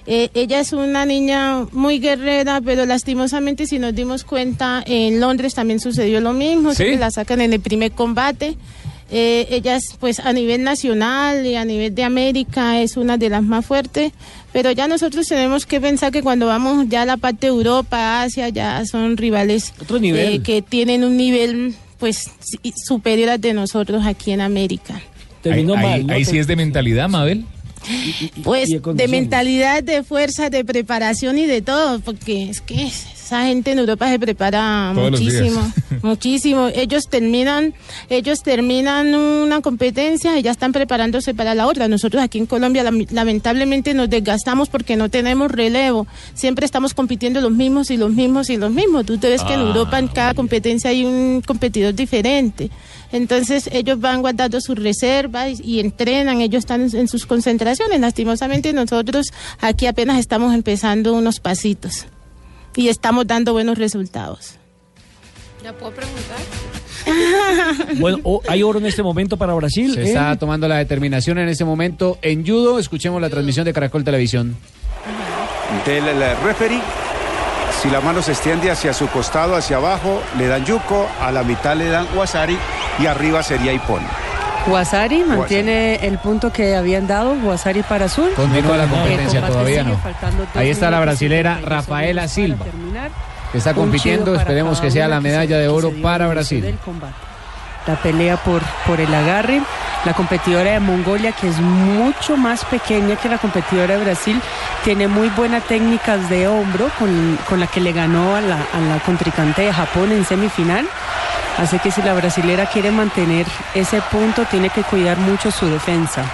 eh, ella es una niña muy guerrera, pero lastimosamente si nos dimos cuenta, en Londres también sucedió lo mismo, ¿Sí? que la sacan en el primer combate. Eh, ella es, pues a nivel nacional y a nivel de América es una de las más fuertes, pero ya nosotros tenemos que pensar que cuando vamos ya a la parte de Europa, Asia, ya son rivales nivel. eh, que tienen un nivel pues superior al de nosotros aquí en América. Terminó ahí, mal, ahí- ¿no? ahí sí es de mentalidad, Mabel. Pues de mentalidad, de fuerza, de preparación y de todo, porque es que esa gente en Europa se prepara Todos muchísimo, muchísimo. Ellos terminan, ellos terminan una competencia y ya están preparándose para la otra. Nosotros aquí en Colombia lam- lamentablemente nos desgastamos porque no tenemos relevo. Siempre estamos compitiendo los mismos y los mismos y los mismos. Tú te ves que en Ah, Europa en cada competencia hay un competidor diferente. Entonces ellos van guardando sus reservas y, y entrenan, ellos están en, en sus concentraciones. Lastimosamente nosotros aquí apenas estamos empezando unos pasitos y estamos dando buenos resultados. ¿Ya puedo preguntar? Bueno, o- hay oro en este momento para Brasil. Se ¿eh? está tomando la determinación en este momento en judo. Escuchemos la transmisión de Caracol Televisión. del el referee. Si la mano se extiende hacia su costado, hacia abajo, le dan yuko, a la mitad le dan wasari y arriba sería ipón. Guasari mantiene el punto que habían dado, Guasari para Azul. Continúa la competencia, todavía no. Ahí está la brasilera 52 Rafaela Silva, que está compitiendo. Esperemos que sea la medalla de oro para Brasil. La pelea por, por el agarre. La competidora de Mongolia, que es mucho más pequeña que la competidora de Brasil, tiene muy buenas técnicas de hombro con, con la que le ganó a la, a la contrincante de Japón en semifinal. Así que si la brasilera quiere mantener ese punto, tiene que cuidar mucho su defensa.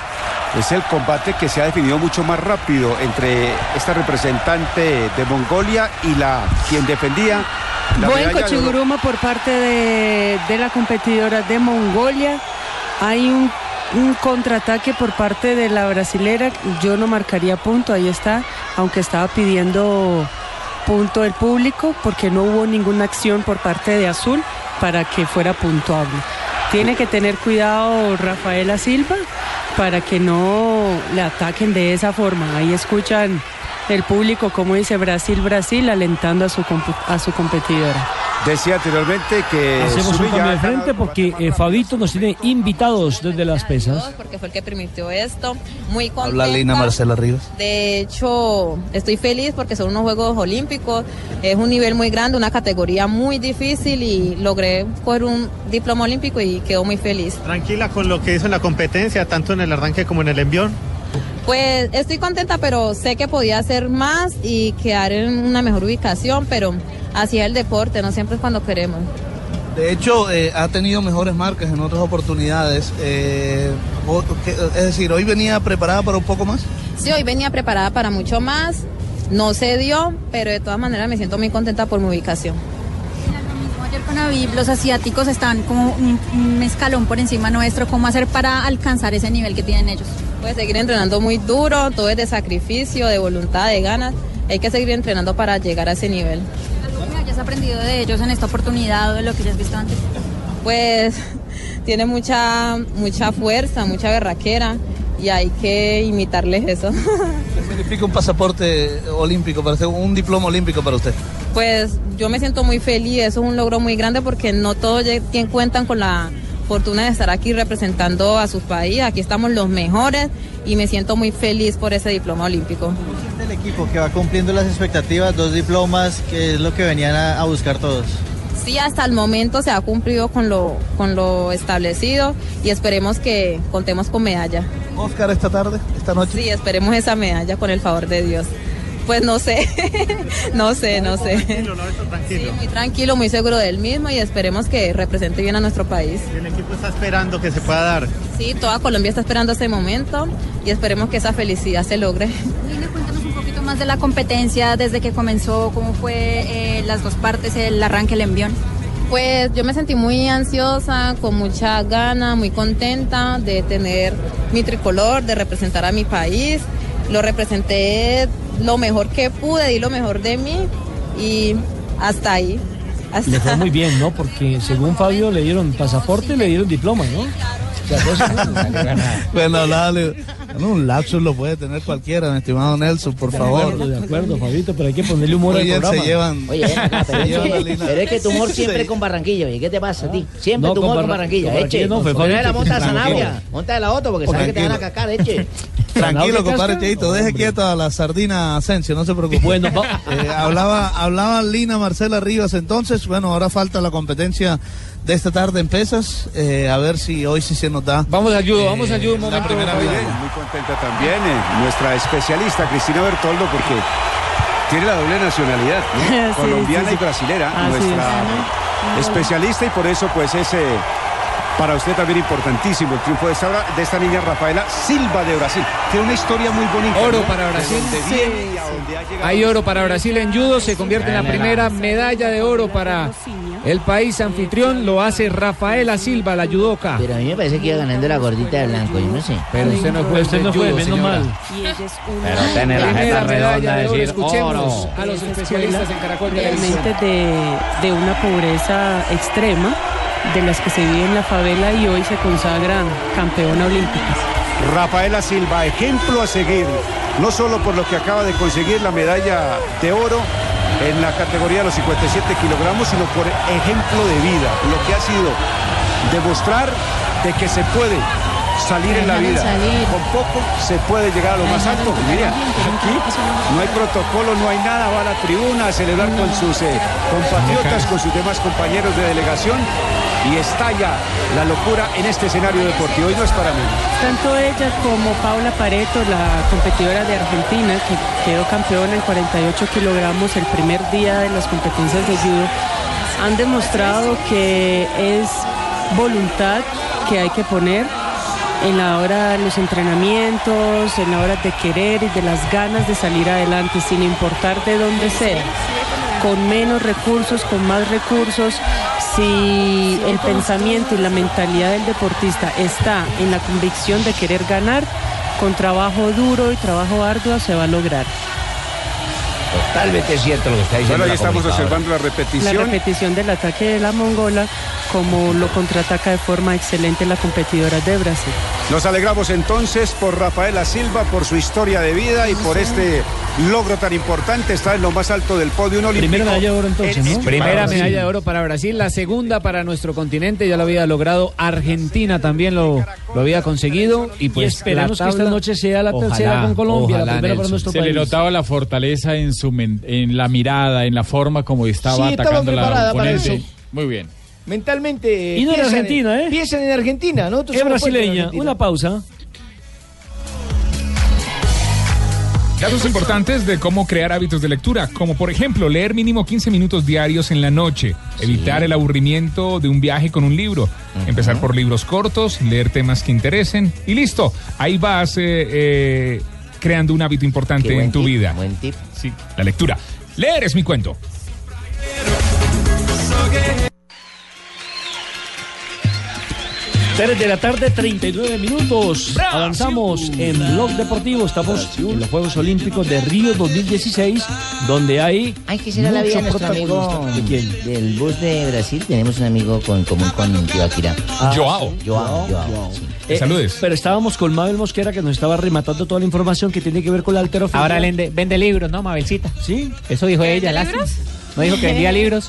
Es el combate que se ha definido mucho más rápido entre esta representante de Mongolia y la quien defendía la Buen medalla de cochiguruma por parte de, de la competidora de Mongolia. Hay un, un contraataque por parte de la brasilera. Yo no marcaría punto, ahí está, aunque estaba pidiendo punto el público porque no hubo ninguna acción por parte de Azul para que fuera puntuable. Tiene que tener cuidado Rafaela Silva para que no le ataquen de esa forma. Ahí escuchan el público como dice Brasil, Brasil, alentando a su, a su competidora. Decía anteriormente que Hacemos un cambio de frente porque eh, Fabito nos tiene invitados desde las pesas. porque fue el que permitió esto. Muy contenta. Habla Lina Marcela Rivas. De hecho, estoy feliz porque son unos Juegos Olímpicos. Es un nivel muy grande, una categoría muy difícil y logré por un diploma olímpico y quedo muy feliz. Tranquila con lo que hizo en la competencia, tanto en el arranque como en el envión. Pues estoy contenta, pero sé que podía hacer más y quedar en una mejor ubicación, pero así es el deporte, no siempre es cuando queremos. De hecho, eh, ha tenido mejores marcas en otras oportunidades. eh, es decir, hoy venía preparada para un poco más. Sí, hoy venía preparada para mucho más, no se dio, pero de todas maneras me siento muy contenta por mi ubicación. Ayer con Aviv, los asiáticos están como un, un escalón por encima nuestro. ¿Cómo hacer para alcanzar ese nivel que tienen ellos? Puedes seguir entrenando muy duro, todo es de sacrificio, de voluntad, de ganas. Hay que seguir entrenando para llegar a ese nivel. ¿Algo que hayas aprendido de ellos en esta oportunidad o de lo que ya has visto antes? Pues tiene mucha, mucha fuerza, mucha berraquera y hay que imitarles eso. ¿Qué significa un pasaporte olímpico para usted, un diploma olímpico para usted? Pues yo me siento muy feliz, eso es un logro muy grande porque no todos cuentan con la fortuna de estar aquí representando a su país, aquí estamos los mejores y me siento muy feliz por ese diploma olímpico. El equipo que va cumpliendo las expectativas, dos diplomas, que es lo que venían a, a buscar todos. Sí, hasta el momento se ha cumplido con lo, con lo establecido y esperemos que contemos con medalla. Oscar esta tarde, esta noche. Sí, esperemos esa medalla con el favor de Dios. Pues no sé, no sé, no sé. Sí, muy tranquilo, muy seguro del mismo y esperemos que represente bien a nuestro país. El equipo está esperando que se pueda dar. Sí, toda Colombia está esperando ese momento y esperemos que esa felicidad se logre. Lina, cuéntanos un poquito más de la competencia, desde que comenzó, cómo fue eh, las dos partes, el arranque, el envión. Pues yo me sentí muy ansiosa, con mucha gana, muy contenta de tener mi tricolor, de representar a mi país. Lo representé lo mejor que pude, di lo mejor de mí y hasta ahí. Hasta- Le fue muy bien, ¿no? Porque según Fabio le dieron pasaporte y le dieron diploma, ¿no? O sea, dos segundos. Bueno, dale. Bueno, un lapsus lo puede tener cualquiera, mi estimado Nelson, por De favor. acuerdo, de acuerdo, Fabito, pero hay que ponerle humor Oye, al programa. se llevan. Oye, pero, se es llevan la pero es que tu humor siempre Sí. con Barranquilla, oye, ¿qué te pasa a ti? Siempre No, tu humor con Barra- Barranquilla, con eche. no, Fabio la monta tranquilo. Zanabria, monta de la otra porque sabes que te van a cacar, eche. Tranquilo, compadre Cheito, deje quieta a la sardina Asensio, no se preocupe. Bueno, Eh, hablaba, hablaba Lina Marcela Rivas entonces, bueno, ahora falta la competencia de esta tarde en pesas, eh, a ver si hoy sí se nos da. Vamos al judo, vamos al judo un la momento. primera Fabio. medalla. Muy contenta también eh, nuestra especialista Cristina Bertoldo porque tiene la doble nacionalidad, ¿no? Sí, colombiana sí, sí. y brasilera, nuestra es. especialista y por eso pues es eh, para usted también importantísimo el triunfo de esta, de esta niña Rafaela Silva de Brasil. Tiene una historia muy bonita. Oro ¿no? para Brasil. Sí. a. Hay oro para Brasil en judo, se convierte en la primera medalla de oro para el país anfitrión, lo hace Rafaela Silva, la judoka. Pero a mí me parece que iba ganando la gordita de blanco, yo no sé. Pero usted no fue, Usted no fue, menos mal. Pero tiene la jeta redonda de decir escuchemos oro. a los especialistas en Caracol realmente de, de una pobreza extrema, de las que se vive en la favela y hoy se consagra campeona olímpica. Rafaela Silva, ejemplo a seguir, no solo por lo que acaba de conseguir la medalla de oro en la categoría de los 57 kilogramos, sino por ejemplo de vida, lo que ha sido demostrar de que se puede salir en la vida. salir. Con poco se puede llegar a lo más alto. Mira, aquí ¿no? no hay protocolo, no hay nada, va a la tribuna a celebrar con sus eh, compatriotas, con sus demás compañeros de delegación y estalla la locura en este escenario deportivo. Y no es para menos. Tanto ella como Paula Pareto, la competidora de Argentina, que quedó campeona en 48 kilogramos el primer día de las competencias de judo, han demostrado que es voluntad que hay que poner en la hora de los entrenamientos, en la hora de querer y de las ganas de salir adelante, sin importar de dónde sea, con menos recursos, con más recursos, si el pensamiento y la mentalidad del deportista está en la convicción de querer ganar, con trabajo duro y trabajo arduo se va a lograr. Totalmente cierto lo que está diciendo. Bueno, ahí la estamos observando la La repetición. repetición del ataque de la mongola, como lo contraataca de forma excelente la competidora de Brasil. Nos alegramos entonces por Rafaela Silva, por su historia de vida y por este logro tan importante. Está en lo más alto del podio olímpico. Primera medalla de oro entonces, En- ¿no? Primera Para Brasil. medalla de oro para Brasil, la segunda para nuestro continente, ya lo había logrado Argentina también lo, lo había conseguido y Y pues esperemos la que esta noche sea la Ojalá, tercera con Colombia, ojalá, la primera para nuestro Se país. le notaba la fortaleza en su men- en la mirada, en la forma como estaba Sí, atacando la oponente. Muy bien. Mentalmente. Y no en- Argentina, ¿eh? Piensan en Argentina, ¿no? Es brasileña. Una pausa. Datos importantes de cómo crear hábitos de lectura, como por ejemplo leer mínimo 15 minutos diarios en la noche, evitar el aburrimiento de un viaje con un libro, empezar por libros cortos, leer temas que interesen y listo, ahí vas eh, eh, creando un hábito importante Qué buen en tu tip, vida. buen tip. Sí, la lectura. Leer es mi cuento. 3 de la tarde, 39 minutos. Avanzamos en Blog Deportivo. Estamos en los Juegos Olímpicos de Río 2016, donde hay. Ay, ¿qué será la vida de nuestro amigo protagonista. ¿De quién? del bus de Brasil? Tenemos un amigo con, común con Tibaquira. Ah, Joao. Joao, Joao. sí. Eh, Pero estábamos con Mabel Mosquera que nos estaba rematando toda la información que tiene que ver con la alterofilia. Ahora vende, vende libros, ¿no, Mabelcita? Sí. Eso dijo ella, lástima. ¿No dijo que vendía libros?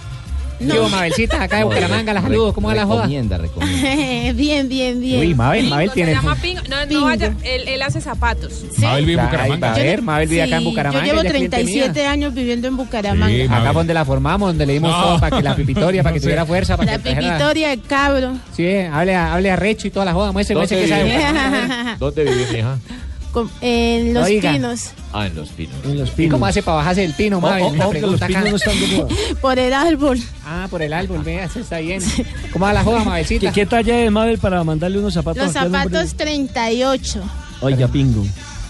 No. ¿Qué hubo, Mabelcita? Acá de Bucaramanga, las saludos. ¿Cómo va la joda? Recomienda, recomienda. bien, bien, bien. Uy, Mabel, Mabel Se tiene... llama Pingo. No, no vaya, él, él hace zapatos. Mabel vive en Bucaramanga. A ver, Mabel vive acá en Sí, Bucaramanga. Yo llevo ella es cliente 37 mía. años viviendo en Bucaramanga. Acá fue donde la formamos, donde le dimos No. todo para que la pipitoria, para que tuviera fuerza, para La que pipitoria, el cabro. Sí, hable, a- hable arrecho y toda la joda. Muestre, muestre que sabe. ¿Dónde vive mi hija? Con- en Los Oiga. Pinos. Ah, en Los Pinos. En los ¿Y pinos. cómo hace para bajarse del pino, Mabel? Oh, oh, los acá. pinos no están de moda. Por el árbol. Ah, por el árbol, vea, eso está bien. ¿Cómo va la joda, Mabelcita? ¿Qué, ¿Qué talla es Mabel para mandarle unos zapatos? Los zapatos 38. Oiga, pingo.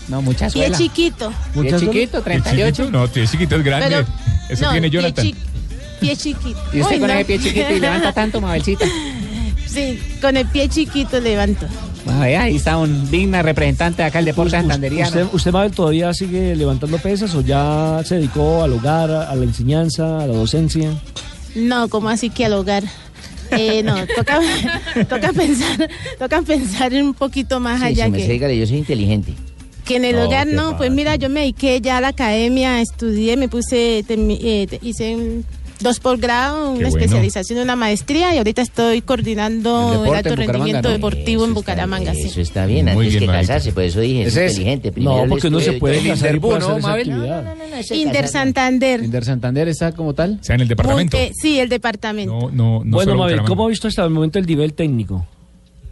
No, mucha Pie suela. chiquito. Pie ¿Muchas chiquito, ¿El 38. chiquito? No, el chiquito es grande. Pero- Eso no, tiene pie Jonathan. chi- Pie chiquito. Y usted Uy, con no. ese pie chiquito y levanta tanto, Mabelcita. Sí, con el pie chiquito levanto. Bueno, ahí está un digna representante de acá el deporte santanderiano. ¿Usted, usted, Mabel, todavía sigue levantando pesas o ya se dedicó al hogar, a la enseñanza, a la docencia? No, como así que al hogar. Eh, no, toca, toca pensar, toca pensar un poquito más Sí, allá si me que, sé, dígale, yo soy inteligente. que en el No, hogar ¿qué no, pues mira, yo me dediqué ya a la academia, estudié, me puse, eh, te- hice un- dos posgrados, una bueno. especialización, una maestría y ahorita estoy coordinando el, deporte alto rendimiento ¿no? deportivo en Eso está Bucaramanga. bien, sí. Eso está bien, Muy antes bien, que Mabelita. casarse, por eso dije, es es- inteligente. Primero No, el porque uno se puede el casar y puede hacer ¿no, esa actividad. No, no, no, Inter. Santander. ¿Inder Santander está como tal? O sea, en el departamento. Eh, sí, el departamento. No, no, no bueno, Mabel. ¿cómo ha visto hasta el momento el nivel técnico?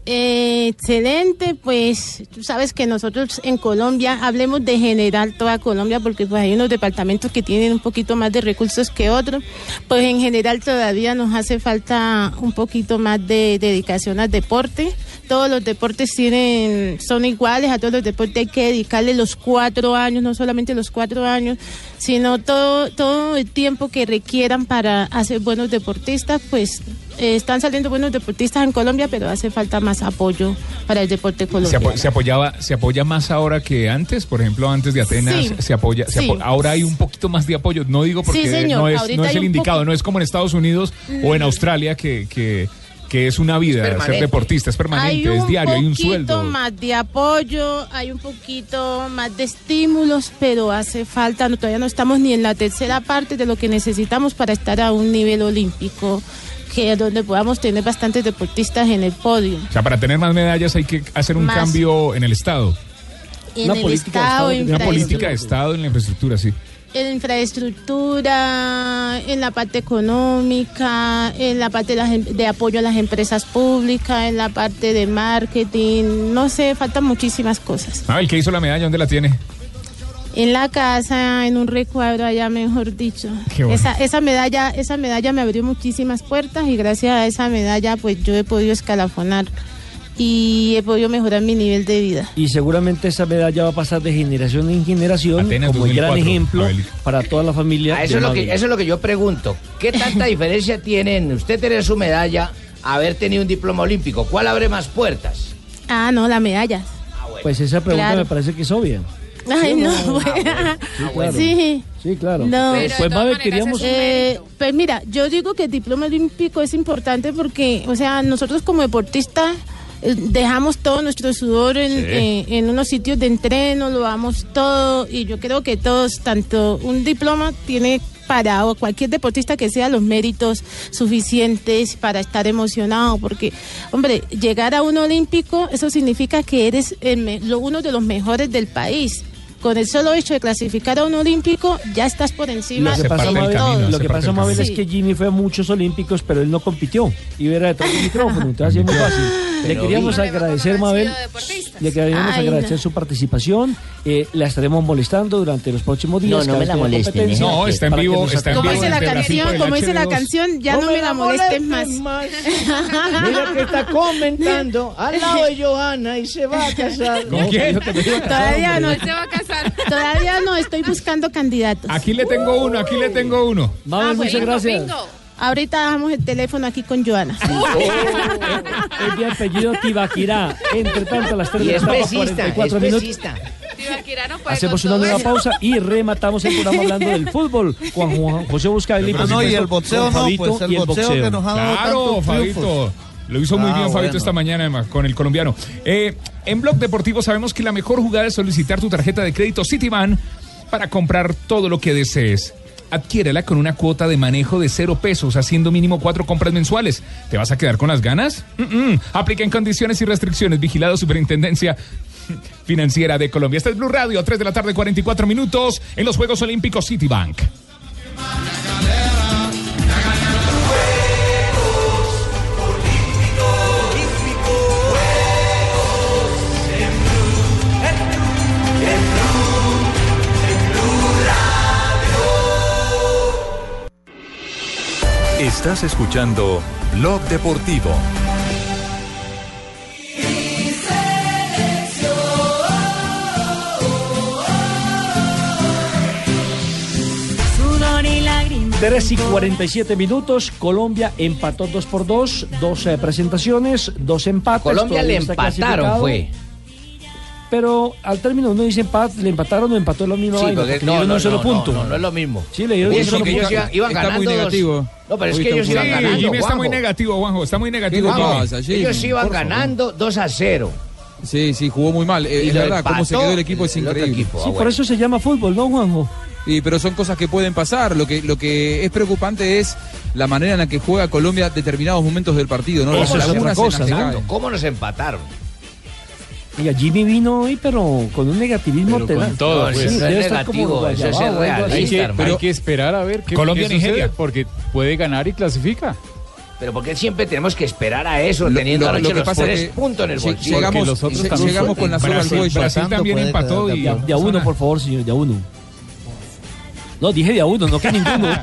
Eh, excelente, pues tú sabes que nosotros en Colombia, hablemos de general toda Colombia, porque pues hay unos departamentos que tienen un poquito más de recursos que otros, pues en general todavía nos hace falta un poquito más de dedicación al deporte. Todos los deportes tienen, son iguales, a todos los deportes hay que dedicarle los cuatro años, no solamente los cuatro años, sino todo, todo el tiempo que requieran para hacer buenos deportistas, pues eh, están saliendo buenos deportistas en Colombia, pero hace falta más apoyo para el deporte Se, colombiano. apo- se apoyaba, se apoya más ahora que antes, por ejemplo, antes de Atenas Sí. se apoya, se Sí. apo- ahora hay un poquito más de apoyo. No digo porque Sí, señor, no es, ahorita no es hay el indicado, no es como en Estados Unidos o en Mm. Australia que, que, que es una vida ser deportista, es permanente, hay es un diario, hay un poquito sueldo. más de apoyo, hay un poquito más de estímulos, pero hace falta, no, todavía no estamos ni en la tercera parte de lo que necesitamos para estar a un nivel olímpico, que donde podamos tener bastantes deportistas en el podio. O sea, para tener más medallas hay que hacer un Más. cambio en el Estado. En el Estado, en Una política de. Estado en la infraestructura, sí. en infraestructura, en la parte económica, en la parte de, las em- de apoyo a las empresas públicas, en la parte de marketing, no sé, faltan muchísimas cosas. Ah, el que hizo la medalla, ¿dónde la tiene? En la casa, en un recuadro allá, mejor dicho. Qué bueno. Esa, esa medalla, esa medalla me abrió muchísimas puertas y gracias a esa medalla, pues yo he podido escalafonar y he podido mejorar mi nivel de vida. Y seguramente esa medalla va a pasar de generación en generación Atenas como el gran 2004, ejemplo para toda la familia. Ah, eso, es lo que, Mabel. eso es lo que yo pregunto. ¿Qué tanta diferencia tienen usted tener su medalla, haber tenido un diploma olímpico? ¿Cuál abre más puertas? Ah, no, la medalla. Pues esa pregunta Claro. me parece que es obvia. Ay, no, no. bueno. claro. sí. Sí, claro. No. pues Mabel, queríamos... Eh, pues mira, yo digo que el diploma olímpico es importante porque, o sea, nosotros como deportistas eh, dejamos todo nuestro sudor en, Sí. eh, en unos sitios de entreno, lo damos todo y yo creo que todos, tanto un diploma tiene para o cualquier deportista que sea los méritos suficientes para estar emocionado porque hombre llegar a un olímpico eso significa que eres el me- lo- uno de los mejores del país con el solo hecho de clasificar a un olímpico ya estás por encima Lo que pasa, de Mabel, todo. lo que pasa, Mabel, es que Jimmy fue a muchos olímpicos, pero él no compitió. Y era detrás del micrófono, entonces es muy fácil. Le queríamos agradecer, Mabel. Le queríamos Ay, agradecer no. su participación. Eh, la estaremos molestando durante los próximos días. No, no me la molesten. No, está en vivo, está en como dice la canción, como dice la HB2. canción, ya no, me la molesten más. Mira que está comentando al lado de Johanna y se va a casar. ¿Con quién? Todavía no, se va a casar. todavía no estoy buscando candidatos. Aquí le tengo uno, aquí le tengo uno. Mabel, Ah, muchas bueno. gracias. Bingo. Ahorita dejamos el teléfono aquí con Joana. Es de apellido Tibaquirá. Entre tanto, a las 3 Y de la tarde, pesista, 44 es minutos. Hacemos una nueva pausa y rematamos el programa hablando del fútbol. Juan, Juan José. Ah, por no, y el boxeo no, Fabito pues, el y boxeo que nos ha dado Claro, tantos Fabito. Lo hizo muy Ah, bien Fabito bueno. esta mañana además con el colombiano. Eh, en Blog Deportivo sabemos que la mejor jugada es solicitar tu tarjeta de crédito Citibank para comprar todo lo que desees. Adquiérela con una cuota de manejo de cero pesos, haciendo mínimo cuatro compras mensuales. ¿Te vas a quedar con las ganas? Mm-mm. Aplica en condiciones y restricciones. Vigilado Superintendencia Financiera de Colombia. Este es Blue Radio, 3 de la tarde, 44 minutos, en los Juegos Olímpicos Citibank. Estás escuchando Blog Deportivo. Sudor y lágrimas. 3 y 47 minutos, Colombia empató 2 por 2, dos eh, presentaciones, dos empates. Colombia le empataron, fue. Pero al término uno dice empat, le empataron o empató la misma Sí, vaina, porque- no, le dieron no, un solo no, punto. no, no es lo mismo. Sí, le dieron un solo que punto. ellos iban, Está ganando muy dos- negativo. No, pero es que ellos iban Sí, ganando. Jimmy está muy negativo, Juanjo. Está muy ¿Qué negativo. pasa, Jimmy? Ellos iban ganando 2 a 0. Sí, sí, jugó muy mal. Eh, Y es lo verdad, cómo se quedó el equipo es increíble. equipo. Sí, por eso se llama fútbol, ¿no, Juanjo? Sí, pero son cosas que pueden pasar. Lo que, lo que es preocupante es la manera en la que juega Colombia determinados momentos del partido, ¿no? Eso Las las cosa, ¿no? ¿Cómo nos empataron? Oiga, Jimmy vino hoy, pero con un negativismo Pero con tenaz. todo, No, pues. Sí, no es estar como negativo, eso es. Hay realista, que, hermano. hay que esperar a ver qué, Colombia, qué sucede, Nigeria. porque puede ganar y clasifica. Pero ¿por qué siempre tenemos que esperar a eso, Lo- teniendo lo- anoche lo que los pasa tres es que puntos en el si- bolsillo? llegamos, los otros también llegamos con la soga al Brasil, cuello. Brasil también empató y... De, de a uno, por favor, señor, de a uno. No, dije de a uno, no que ninguno.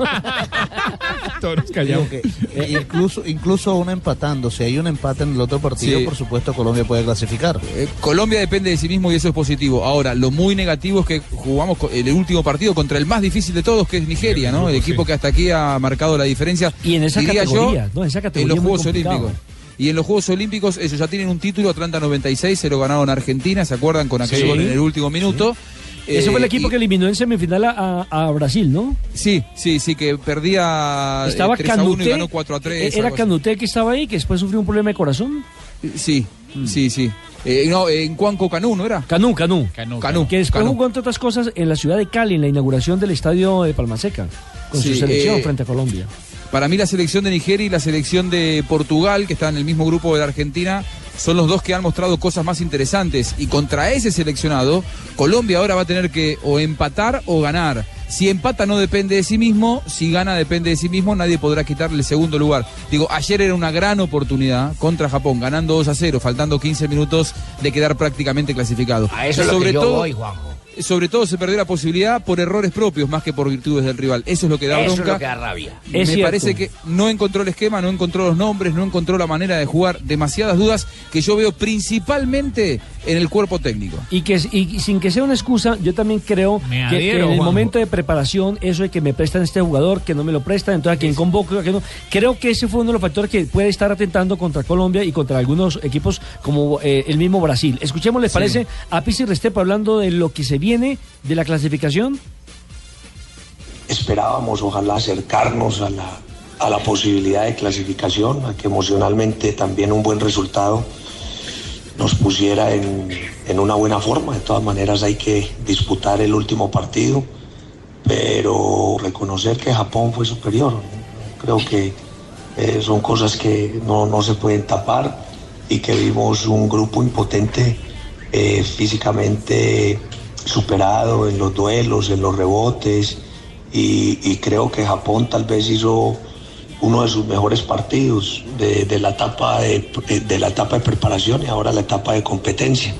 Todos nos callamos. Digo que, eh, incluso, incluso aún empatando, si hay un empate en el otro partido, Sí. por supuesto Colombia puede clasificar. Eh, Colombia depende de sí mismo y eso es positivo. Ahora, lo muy negativo es que jugamos el último partido contra el más difícil de todos, que es Nigeria, ¿no? El equipo que hasta aquí ha marcado la diferencia. Y en esa diría categoría, yo, ¿no? Esa en los Juegos. Olímpicos. Y en los Juegos Olímpicos ellos ya tienen un título, Atlanta 96, se lo ganaron a Argentina, ¿se acuerdan? Con aquel Sí. gol en el último minuto. Ese fue el Eh, equipo y- que eliminó en semifinal a, a- a Brasil, ¿no? Sí, sí, sí, que perdía eh, Estaba 3 a 1 y ganó 4 a 3. Era. Canuté que estaba ahí, que después sufrió un problema de corazón. Sí, sí, sí. Eh, no, en Cuanco Canú, ¿no era? Canú, Canú. Canú. Que después Canú. jugó, entre otras cosas, en la ciudad de Cali, en la inauguración del estadio de Palmaseca, con Sí, su selección eh, frente a Colombia. Para mí la selección de Nigeria y la selección de Portugal, que está en el mismo grupo de la Argentina, son los dos que han mostrado cosas más interesantes. Y contra ese seleccionado, Colombia ahora va a tener que o empatar o ganar. Si empata no depende de sí mismo, si gana depende de sí mismo, nadie podrá quitarle el segundo lugar. Digo, ayer era una gran oportunidad contra Japón, ganando 2 a 0, faltando 15 minutos de quedar prácticamente clasificado. A eso es lo que yo voy, Juanjo. Sobre todo se perdió la posibilidad por errores propios más que por virtudes del rival. Eso es lo que da Eso es lo que da rabia. Me Es parece que no encontró el esquema, no encontró los nombres, no encontró la manera de jugar. Demasiadas dudas que yo veo principalmente en el cuerpo técnico. Y que y sin que sea una excusa, yo también creo que, en el Juanjo. momento de preparación, eso de que me prestan este jugador, que no me lo prestan, entonces a quien convoco, a quien no. Creo que ese fue uno de los factores que puede estar atentando contra Colombia y contra algunos equipos como eh, el mismo Brasil. Escuchemos, ¿les Sí. parece? A Pizzi Restepo hablando de lo que se viene de la clasificación. esperábamos ojalá acercarnos a la, a la posibilidad de clasificación, a que emocionalmente también un buen resultado nos pusiera en, en una buena forma. De todas maneras hay que disputar el último partido, pero reconocer que Japón fue superior. Creo que eh, son cosas que no, no se pueden tapar y que vimos un grupo impotente eh, físicamente superado en los duelos, en los rebotes y, y creo que Japón tal vez hizo uno de sus mejores partidos de, de la etapa de, de la etapa de preparación y ahora la etapa de competencia.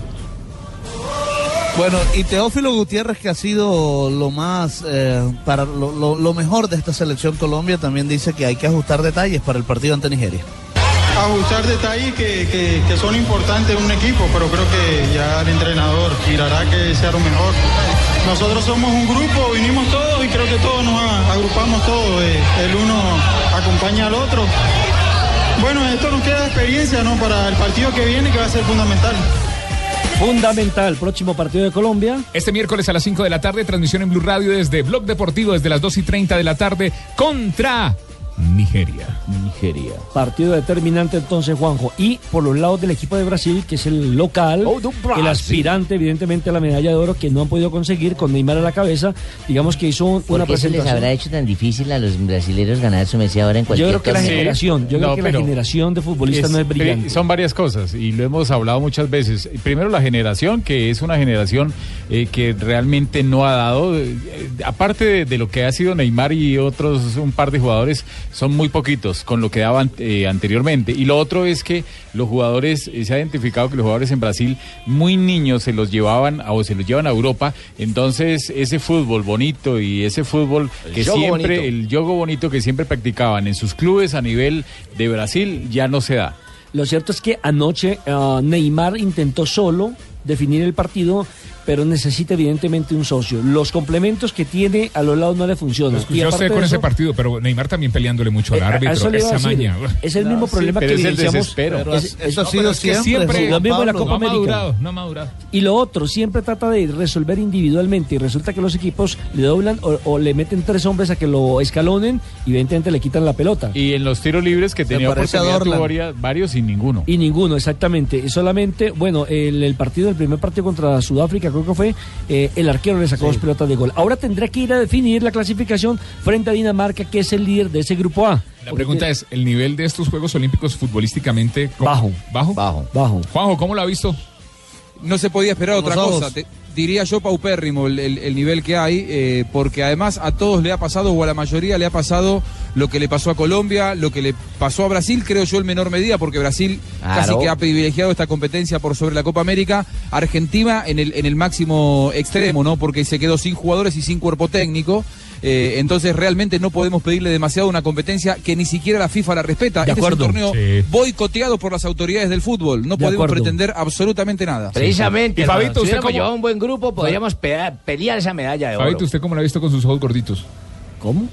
Bueno, y Teófilo Gutiérrez, que ha sido lo más, eh, para lo, lo- lo mejor de esta selección Colombia, también dice que hay que ajustar detalles para el partido ante Nigeria. ajustar detalles que, que- que son importantes en un equipo, pero creo que ya el entrenador mirará que sea lo mejor. Nosotros somos un grupo, vinimos todos y creo que todos nos agrupamos todos. eh, el uno acompaña al otro. Bueno, esto nos queda de experiencia ¿no? para el partido que viene que va a ser fundamental. Fundamental, próximo partido de Colombia. Este miércoles a las 5 de la tarde, transmisión en Blue Radio desde Blog Deportivo desde las 2 y 30 de la tarde contra Nigeria. Nigeria. Partido determinante entonces, Juanjo. Y por los lados del equipo de Brasil, que es el local, el aspirante evidentemente a la medalla de oro que no han podido conseguir con Neymar a la cabeza, digamos que hizo un- ¿Por una qué se les presentación. habrá hecho tan difícil a los brasileños ganar su Messi ahora en Yo cualquier creo que la generación, yo creo que la generación de futbolistas no es brillante. Son varias cosas y lo hemos hablado muchas veces. Primero la generación, que es una generación eh, que realmente no ha dado, eh, eh, aparte de, de lo que ha sido Neymar y otros un par de jugadores, son muy poquitos con lo que daban eh, anteriormente. Y lo otro es que los jugadores, eh, se ha identificado que los jugadores en Brasil muy niños se los llevaban a- o se los llevan a Europa, entonces ese fútbol bonito y ese fútbol El que siempre, bonito. el juego bonito que siempre practicaban en sus clubes a nivel de Brasil ya no se da. Lo cierto es que anoche ah, Neymar intentó solo definir el partido, pero necesita evidentemente un socio. Los complementos que tiene a los lados no le funcionan. Lo Y escuché usted con ese partido, pero Neymar también peleándole mucho al Eh, árbitro. eso le iba a esa decir. maña. Es el mismo problema que pero es el evidenciamos. Es- eso es- ha sido que siempre, lo mismo en la. Copa no ha América. madurado, no ha madurado. Y lo otro, siempre trata de resolver individualmente y resulta que los equipos le doblan o, o le meten tres hombres a que lo escalonen y evidentemente le quitan la pelota. Y en los tiros libres que tenía oportunidad varios sin ninguno. Y ninguno, exactamente. Y solamente, bueno, el, el partido, el primer partido contra Sudáfrica, creo que fue, eh, el arquero le sacó dos pelotas de gol. Ahora tendrá que ir a definir la clasificación frente a Dinamarca, que es el líder de ese grupo A. La pregunta es, ¿el nivel de estos Juegos Olímpicos futbolísticamente... ¿cómo? Bajo. ¿Bajo? Bajo. Bajo. Juanjo, ¿cómo lo ha visto? No se podía esperar otra cosa. Te- diría yo paupérrimo el, el- el nivel que hay, eh, porque además a todos le ha pasado, o a la mayoría le ha pasado lo que le pasó a Colombia, lo que le pasó a Brasil, creo yo en menor medida, porque Brasil casi que ha privilegiado esta competencia por sobre la Copa América. Argentina en el, en el máximo extremo, ¿no? Porque se quedó sin jugadores y sin cuerpo técnico. Eh, entonces realmente no podemos pedirle demasiado a una competencia que ni siquiera la FIFA la respeta. De este acuerdo. es un torneo Sí. boicoteado por las autoridades del fútbol. No De podemos acuerdo. pretender absolutamente nada. Precisamente, Y Fabito, si ¿usted llevado un buen grupo, podríamos pe- pelear esa medalla de oro. Fabito, ¿usted cómo lo ha visto con sus ojos gorditos? ¿Cómo?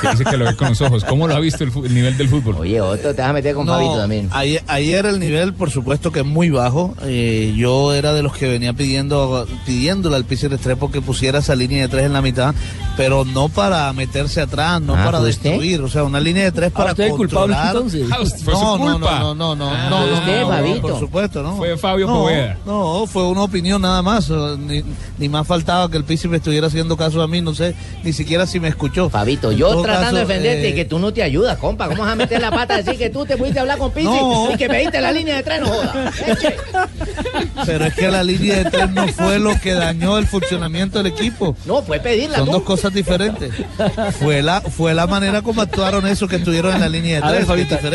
Que dice que lo ve con los ojos. ¿Cómo lo ha visto el, nivel del fútbol? Oye, Otto, te vas a meter con No, Fabito también. Ayer, ayer el nivel, por supuesto, que es muy bajo. Eh, yo era de los que venía pidiendo pidiéndole al Pizzi Restrepo que pusiera esa línea de tres en la mitad, pero no para meterse atrás, no Ah, para ¿fue usted? destruir. O sea, una línea de tres Ah, para usted es culpable, controlar. entonces. Ah, fue su no, no, culpa. no, no, no, Ah, no, fue no, usted, no, no, Fabito. por supuesto, no. Fue Fabio no, Poveda. No, fue una opinión nada más. Ni, ni más faltaba que el Pizzi me estuviera haciendo caso a mí, no sé, ni siquiera si me escuchó. Fabito, yo tratando de defenderte eh, y que tú no te ayudas, compa. ¿Cómo vas a meter la pata así que tú te pudiste hablar con Pizzi No. y que pediste la línea de tres? No jodas. Eche. Pero es que la línea de tres no fue lo que dañó el funcionamiento del equipo. No, fue pedirla. Son tú. dos cosas diferentes. Fue la, fue la manera como actuaron esos que estuvieron en la línea de A ver,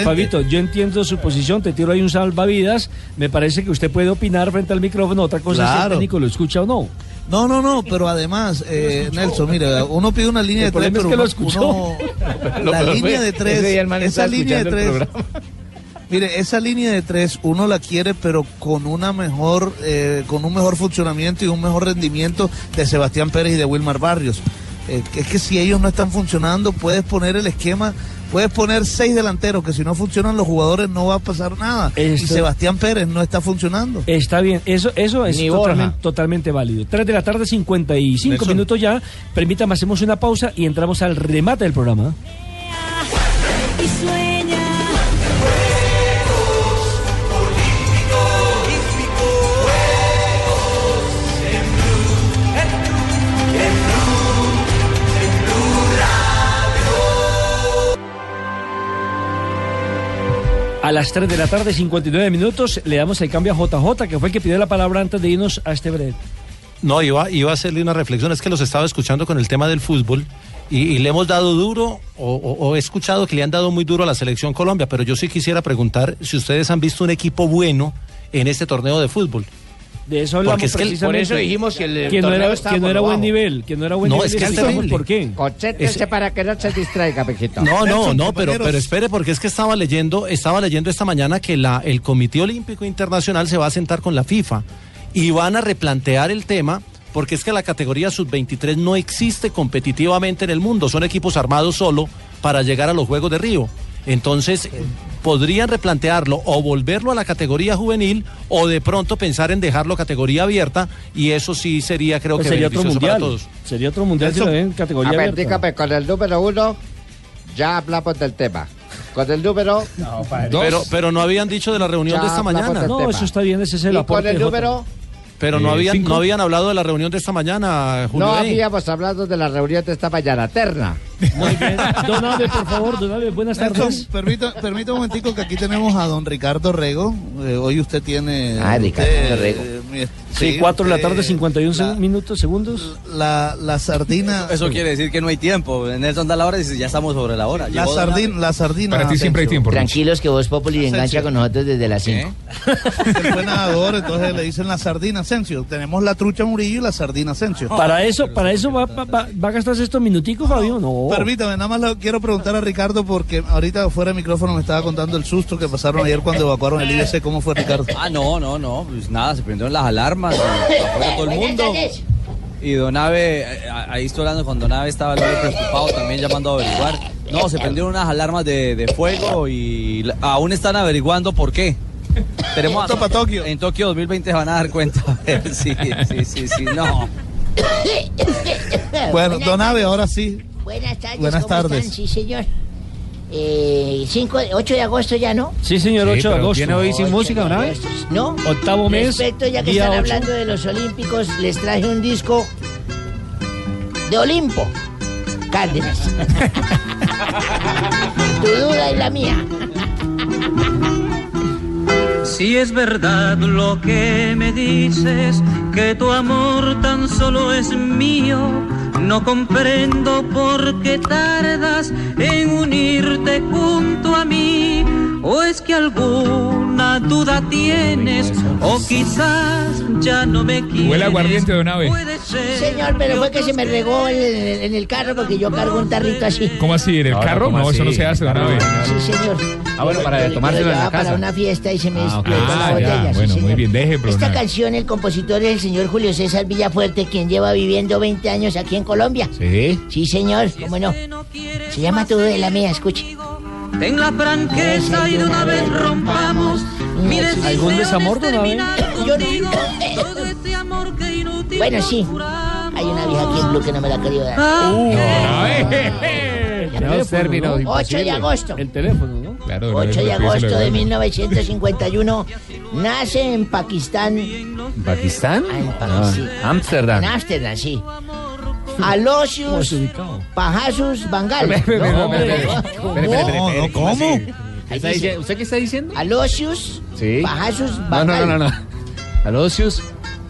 Fabito, yo entiendo su posición, te tiro ahí un salvavidas. Me parece que usted puede opinar frente al micrófono. Otra cosa es si el Claro. técnico lo escucha o no. No, no, no, pero además, eh, Nelson, mire, uno pide una línea El de tres, es pero lo escuchó. uno- la línea de tres, esa línea de tres, mire, esa línea de tres uno la quiere, pero con una mejor, eh, con un mejor funcionamiento y un mejor rendimiento de Sebastián Pérez y de Wilmar Barrios. Eh, es que si ellos no están funcionando, puedes poner el esquema, puedes poner seis delanteros, que si no funcionan los jugadores no va a pasar nada. Y Esto- Sebastián Pérez no está funcionando. Está bien, eso, eso es totalmente, válido. 3 de la tarde, 55 Nelson. minutos ya. Permítame, hacemos una pausa y entramos al remate del programa. y A las 3 de la tarde, 59 minutos, le damos el cambio a JJ, que fue el que pidió la palabra antes de irnos a este break. No, iba, iba a hacerle una reflexión, es que los estaba escuchando con el tema del fútbol y, le hemos dado duro o- o he escuchado que le han dado muy duro a la selección Colombia, pero yo sí quisiera preguntar si ustedes han visto un equipo bueno en este torneo de fútbol. De eso hablamos es que el- precisamente. Por eso dijimos que el que no era, que no era buen nivel, que no era buen No, nivel. es que es terrible. por qué. Concéntrese para que no se distraiga, Pejito. No, no, no, pero, pero espere, porque es que estaba leyendo, estaba leyendo esta mañana que la, el Comité Olímpico Internacional se va a sentar con la FIFA y van a replantear el tema porque es que la categoría sub-23 no existe competitivamente en el mundo, son equipos armados solo para llegar a los Juegos de Río. Entonces, podrían replantearlo o volverlo a la categoría juvenil o de pronto pensar en dejarlo categoría abierta y eso sí sería, creo Pues que, sería otro beneficioso mundial. para todos. Sería otro mundial si Eso- lo ven en categoría A ver, abierta. dígame, con el número uno ya hablamos del tema. Con el número Pero, pero no habían dicho de la reunión Ya de esta mañana. No, tema. eso está bien, ese es el Y aporte con el Jota. Pero no Eh, habían, cinco. no habían hablado de la reunión de esta mañana, Julio. no Rey. habíamos hablado de la reunión de esta mañana, terna. Muy bien. Don Abe, por favor, Don Abe, buenas Nelson, tardes. permita, permita un momentico que aquí tenemos a don Ricardo Rego. Eh, hoy usted tiene... Ah, Ricardo usted, Rego. eh, mi- Sí, 4 de la tarde, 51 seg- minutos, segundos. La, la sardina... Eso quiere decir que no hay tiempo. Nelson da la hora y dice, ya estamos sobre la hora. La Llegó sardina, la sardina. Para ti siempre hay tiempo, Tranquilos que Voz Populi Asensio. engancha con nosotros desde las 5. Él fue nadador, entonces le dicen la sardina Asensio. Tenemos la trucha Murillo y la sardina Asensio. Para eso, para eso va, va, va- va a gastarse estos minuticos, Fabio, no. Permítame, nada más le quiero preguntar a Ricardo porque ahorita fuera de micrófono me estaba contando el susto que pasaron ayer cuando evacuaron el IBC. ¿Cómo fue, Ricardo? Ah, no, no, no. Pues nada, se prendieron las alarmas. Y afuera todo el mundo. Y Donave, eh, ahí estoy hablando con Donave, estaba el hombre preocupado también llamando a averiguar. No, se prendieron unas alarmas de, de fuego y la- aún están averiguando por qué. Tenemos para Tokio. En Tokio 2020 se van a dar cuenta. A ver, sí, sí, sí, sí, no. Bueno, Don Ave, ahora sí. Buenas tardes. Buenas ¿cómo tardes. están? Sí, señor. Eh, cinco, 8 de agosto ya, ¿no? Sí, señor, 8 de agosto. ¿Viene hoy sin música, ¿no? No. Octavo mes, Respecto, ya que están ocho. hablando de los Olímpicos, les traje un disco de Olimpo. Cárdenas. tu duda y la mía. Si es verdad lo que me dices, que tu amor tan solo es mío, no comprendo por qué tardas en unirte junto a mí. O es que alguna duda tienes, o quizás ya no me quieres. Huele a aguardiente, don Ave. Sí, señor, pero fue que se me regó en el, en el carro porque yo cargo un tarrito así. ¿Cómo así? ¿En el Ahora, carro? ¿cómo No, eso no se hace, don Ave. Sí, señor. Ah, bueno, para tomárselo en la llevaba para casa. una fiesta y se me Ah, explotó Ah, la ya, botella. sí, bueno, muy bien, deje, pero Esta canción, el compositor es el señor Julio César Villafuerte, quien lleva viviendo 20 años aquí en Colombia. Sí. Sí, señor, cómo no. Se llama Todo de la Mía, escuche. Ten la franqueza y de una vez rompamos. ¿Algún de desamor, don Abel? Yo no. este amor que inútil Bueno, sí. Hay una vieja aquí en Blue que no me la ha querido dar. Los términos 8 de agosto. El teléfono, ¿no? Claro, 8 de agosto de 1951 nace en Pakistán, ¿Pakistán? Ah, sí. Ámsterdam. en Ámsterdam, sí. Alosius Pajasus Bangal. No, no. ¿cómo ¿Usted qué está diciendo? Alosius Sí. Pajasus Bangal. no, no, no. no. Alocius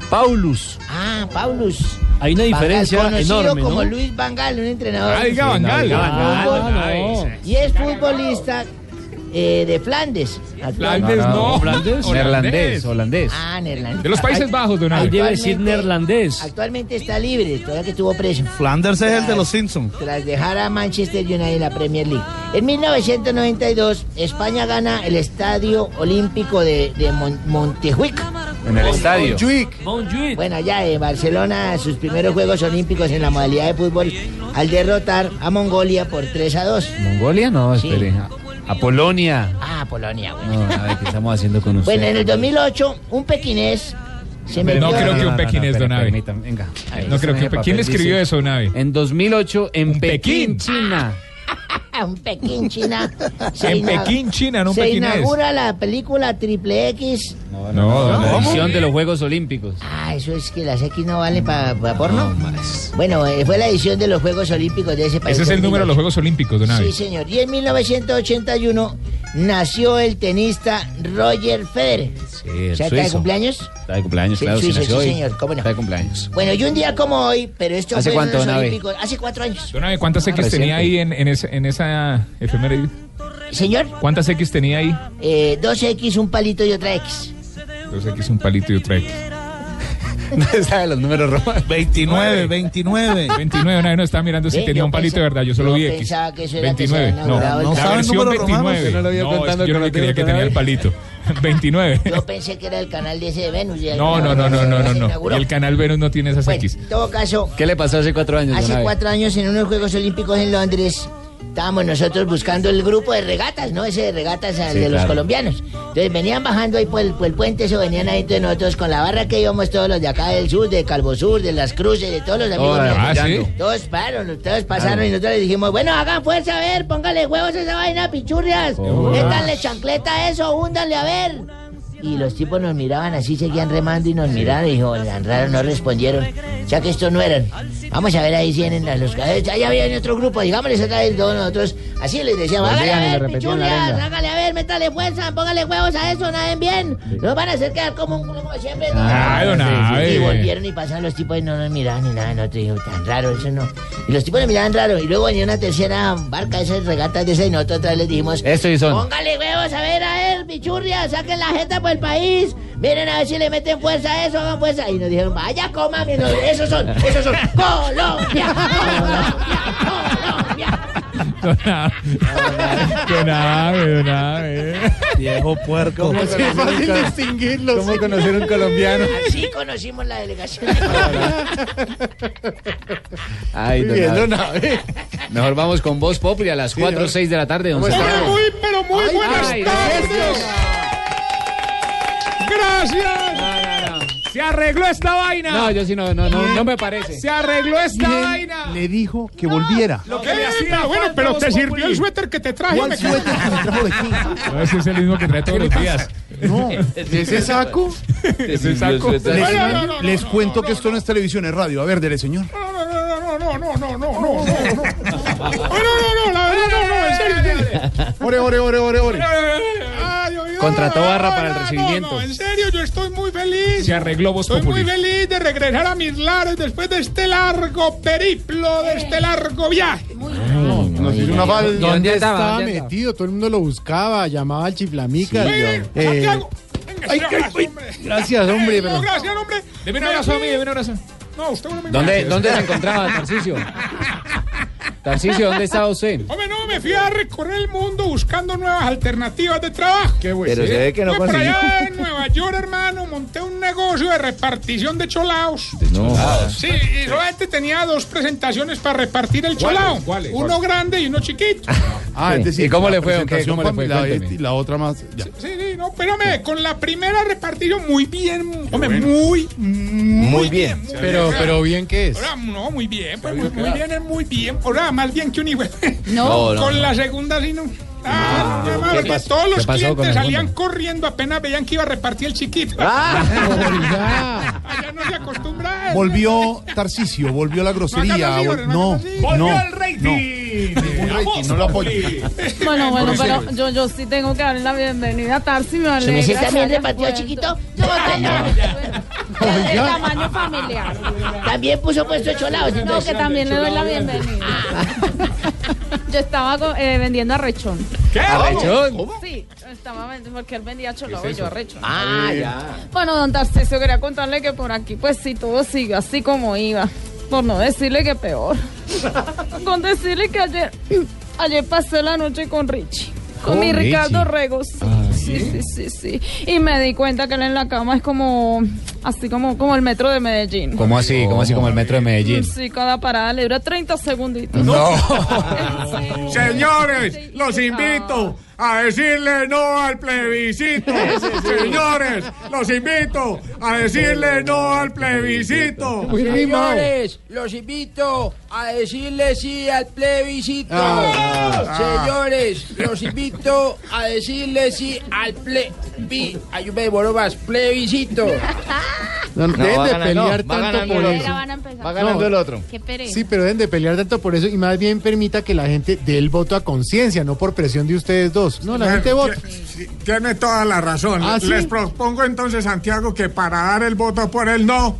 Paulus. Ah, Paulus. Hay una Bangal, diferencia conocido enorme, como ¿no? Luis Bangal, un entrenador. Ah, diga Bangal. Bangal. Y es futbolista eh, de Flandes. Flandes no. Flandes. Neerlandés, holandés. Ah, neerlandés. De los Países Bajos, don Ahí debe decir neerlandés. Actualmente está libre, todavía que estuvo preso. Flanders es el de los Simpsons. Tras dejar a Manchester United en la Premier League. En 1992, España gana el Estadio Olímpico de, de Mon- Montejuic. En el estadio. Montjuic. Bueno, allá en Barcelona, sus primeros Juegos Olímpicos en la modalidad de fútbol, al derrotar a Mongolia por 3 a 2. ¿Mongolia? No, Sí. espere. A, a Polonia. Ah, Polonia, bueno. No, a ver, ¿qué estamos haciendo con usted? Bueno, en el 2008, un pequinés se No metió... creo que un no, no, pequinés, don permítame, venga. A ver, No creo que. ¿Quién le escribió dice, eso, don Ave? En 2008, en Pekín, Pekín. China. un Pekín, China. En Pekín, China, no un Se pequinés. inaugura la película Triple X. No, no, la no. edición de los Juegos Olímpicos. Ah, eso es que las X no valen para porno. bueno, eh, fue la edición de los Juegos Olímpicos de ese país. Ese es el en número de los Juegos Olímpicos, don. Sí, señor. Y en 1981 nació el tenista Roger Federer. Sí, el ¿O sea, está de suizo. cumpleaños? Está de cumpleaños, Sí, claro. nació sí, hoy. señor, cómo no. Está de cumpleaños. Bueno, y un día como hoy, pero esto ¿Hace fue cuánto, en los? Olímpicos, hace cuatro años. Don Ave, ¿cuántas Ah, X tenía ahí en, en, esa, en esa efeméride? Señor, ¿Cuántas X tenía ahí? eh, dos X, un palito y otra X. Dos X, un palito y otra X. No sabe los números romanos. 29, 29. 29, una vez no estaba mirando si tenía yo un palito de verdad, yo solo yo vi X. que eso era que se 29, había no, el la versión ¿Número romano? 29. Usted no lo vio No, es contando que yo no le los que tenía el palito. 29. Yo pensé que era el canal de ese de Venus. No, no, no, no, no, no, no. el canal Venus no tiene esas Bueno, X. en todo caso, ¿Qué le pasó hace cuatro años? hace cuatro años en unos Juegos Olímpicos en Londres estábamos nosotros buscando el grupo de regatas, ¿no? Ese de regatas al Sí, de los claro. colombianos. Entonces venían bajando ahí por el, por el puente, eso venían ahí entre nosotros con la barra que íbamos todos los de acá del sur, de Calvo Sur, de las Cruces, de todos los amigos. Míos. ah, ¿sí? Todos pararon, todos pasaron Claro. y nosotros les dijimos, bueno, hagan fuerza, a ver, póngale huevos a esa vaina, pichurrias. Métanle chancleta a eso, húndanle a ver. Y los tipos nos miraban así, seguían remando y nos miraron y dijo, tan raro, no respondieron. Ya que estos no eran. Vamos a ver ahí si vienen las- los cadetes. Allá había otro grupo, digámosles otra vez todos nosotros. Así les decíamos, hágale Volvían y a ver, lengua. hágale a ver, métale fuerza, póngale huevos a eso, naden bien. Nos van a hacer quedar como un como siempre. ¿no? Y volvieron y pasaron los tipos y no nos miraban ni nada. Nosotros dijimos, tan raro, eso no. Y los tipos nos miraban raro. Y luego venía una tercera barca, esas regatas de esa, y nosotros otra vez les dijimos, Esto y son. Póngale huevos a ver a él, pichurria, saquen la jeta por el país. Miren a ver si le meten fuerza a eso, hagan fuerza. Y nos dijeron, vaya, coma, mi no, esos son, esos son Colombia, Colombia, Don Abe. Don Abe, don Abe. Viejo puerco. ¿Cómo conocer un distinguirlos? ¿Cómo conocer un colombiano? Así conocimos la delegación. Ay, Muy don bien, Abe. don Abe. Mejor vamos con Voz Populi a las 4 o 6 de la tarde. Santiago. Muy, pero muy Ay, buenas tardes. Gracias. Se arregló esta vaina. No, yo sí no, no, no, no me parece. Se arregló esta ¿Quién vaina. le dijo que volviera? Lo que le hacía bueno, pero te sirvió el suéter que te traje. ¿Cuál suéter que me trajo de? No, ese es el mismo que trae todos los días. No, ¿Ese saco? Ese saco. les, No, no, no, les cuento que esto no es televisión, es radio. A ver, dele, señor. No, no, no, no, no, no, no, no, no, no, no. No, no, no, la verdad no, no, en serio, en serio. Ore, ore, ore, ore, ore. Contrató no, barra no, para el no, recibimiento. No, no, en serio, yo estoy muy feliz. Se arregló Voz Estoy muy Populi. feliz de regresar a mis lares después de este largo periplo, de este largo viaje. Nos hizo una falda. ¿Dónde, ¿Dónde estaba? estaba ¿Dónde estaba? metido? Todo el mundo lo buscaba, llamaba al chiflamica. Ven, ven, Eh, Santiago. Venga, ay, hombre. gracias, hombre, No, pero- gracias, hombre. Deme un abrazo a mí, deme un abrazo. No, usted no me ¿Dónde, gracias. ¿Dónde se encontraba, Tarcicio? Tarcicio, ¿dónde estaba usted? Hombre, no, me fui a recorrer el mundo buscando nuevas alternativas de trabajo. Qué bueno. Pero se ve que no consiguió. allá en Nueva York, hermano, monté un negocio de repartición de cholaos. No. Sí, y solamente tenía dos presentaciones para repartir el cholao. ¿Cuáles? Uno grande y uno chiquito. Ah, es Sí. decir, ¿Y cómo le fue, ¿Cómo le fue? fam- la- Cuénteme. y la otra más. ya. Sí, sí, no, espérame, con la primera repartición muy bien, hombre, muy, muy bien. muy Pero, bien. pero bien que es. Ahora, no, muy bien, pues muy, muy bien, es muy bien. Ahora, más bien que un hijo. No, no, Con no. la segunda sí no. Ah, ¿qué porque pasó? todos ¿Qué los clientes salían corriendo apenas veían que iba a repartir el chiquito. Oiga. Allá no se acostumbra. Volvió Tarcicio, volvió la grosería. No, no, No, no, no. el rating. Ningún rating, no lo apoyo. Bueno, bueno, pero yo, yo sí tengo que darle la bienvenida a Tarsi, me ¿Se me chiquito? No, no, no. El tamaño familiar. También puso puesto cholados. No, entonces. que también le doy la bienvenida. Yo estaba eh, vendiendo arrechón. ¿Qué? ¿Arrechón? Sí, estaba vendiendo porque él vendía cholao y yo arrechón. Ah, ya. Bueno, don Tarcisio, quería contarle que por aquí, pues sí, todo sigue así como iba. Por no decirle que peor. Con decirle que ayer, ayer pasé la noche con Richie. Con mi ¿Con Ricardo? Regos. Sí, sí, sí, sí. Y me di cuenta que él en la cama es como, así como, como el metro de Medellín. ¿Cómo así? ¿Cómo así como el metro de Medellín? Sí, cada parada le dura 30 segunditos. Señores, los invito a decirle no al plebiscito. Señores, los invito a decirle no al plebiscito. Señores, los invito a decirle sí al plebiscito. Ah. Señores, los invito a decirle sí al plebi. Ay, yo me demoro más. Plebiscito. No, deben va de pelear tanto por eso. otro. van a empezar. Va ganando No. el otro. Qué pereza. Sí, pero deben de pelear tanto por eso y más bien permita que la gente dé el voto a conciencia, no por presión de ustedes dos. No, la gente vota. Sí, Tiene toda la razón. ¿Ah, sí? Les propongo entonces, Santiago, que para dar el voto por el no,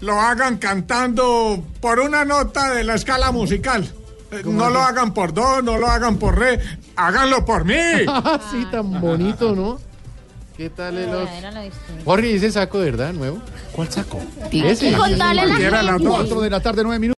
lo hagan cantando por una nota de la escala musical. Eh, No lo hagan por do, no lo hagan por re, háganlo por mí. Ah, sí, tan bonito, ¿no? ¿Qué tal el otro? Jorge, ¿y ese saco de verdad nuevo? ¿Cuál saco? Y contarle a la. Cuatro de la tarde, nueve minutos.